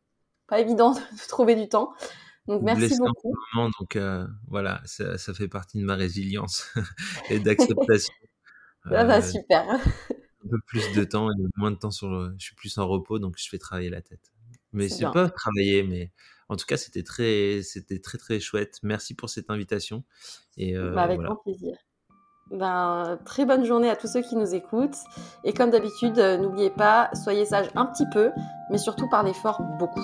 pas évident de trouver du temps. Donc merci beaucoup. donc euh, voilà, ça, ça, fait partie de ma résilience et d'acceptation. ah bah super. Un peu plus de temps et moins de temps sur le... Je suis plus en repos, donc je fais travailler la tête. Mais c'est pas travailler, mais en tout cas, c'était très, c'était très très chouette. Merci pour cette invitation. Et euh, bah, avec grand plaisir. Ben, très bonne journée à tous ceux qui nous écoutent. Et comme d'habitude, euh, n'oubliez pas, soyez sages un petit peu, mais surtout parlez fort beaucoup.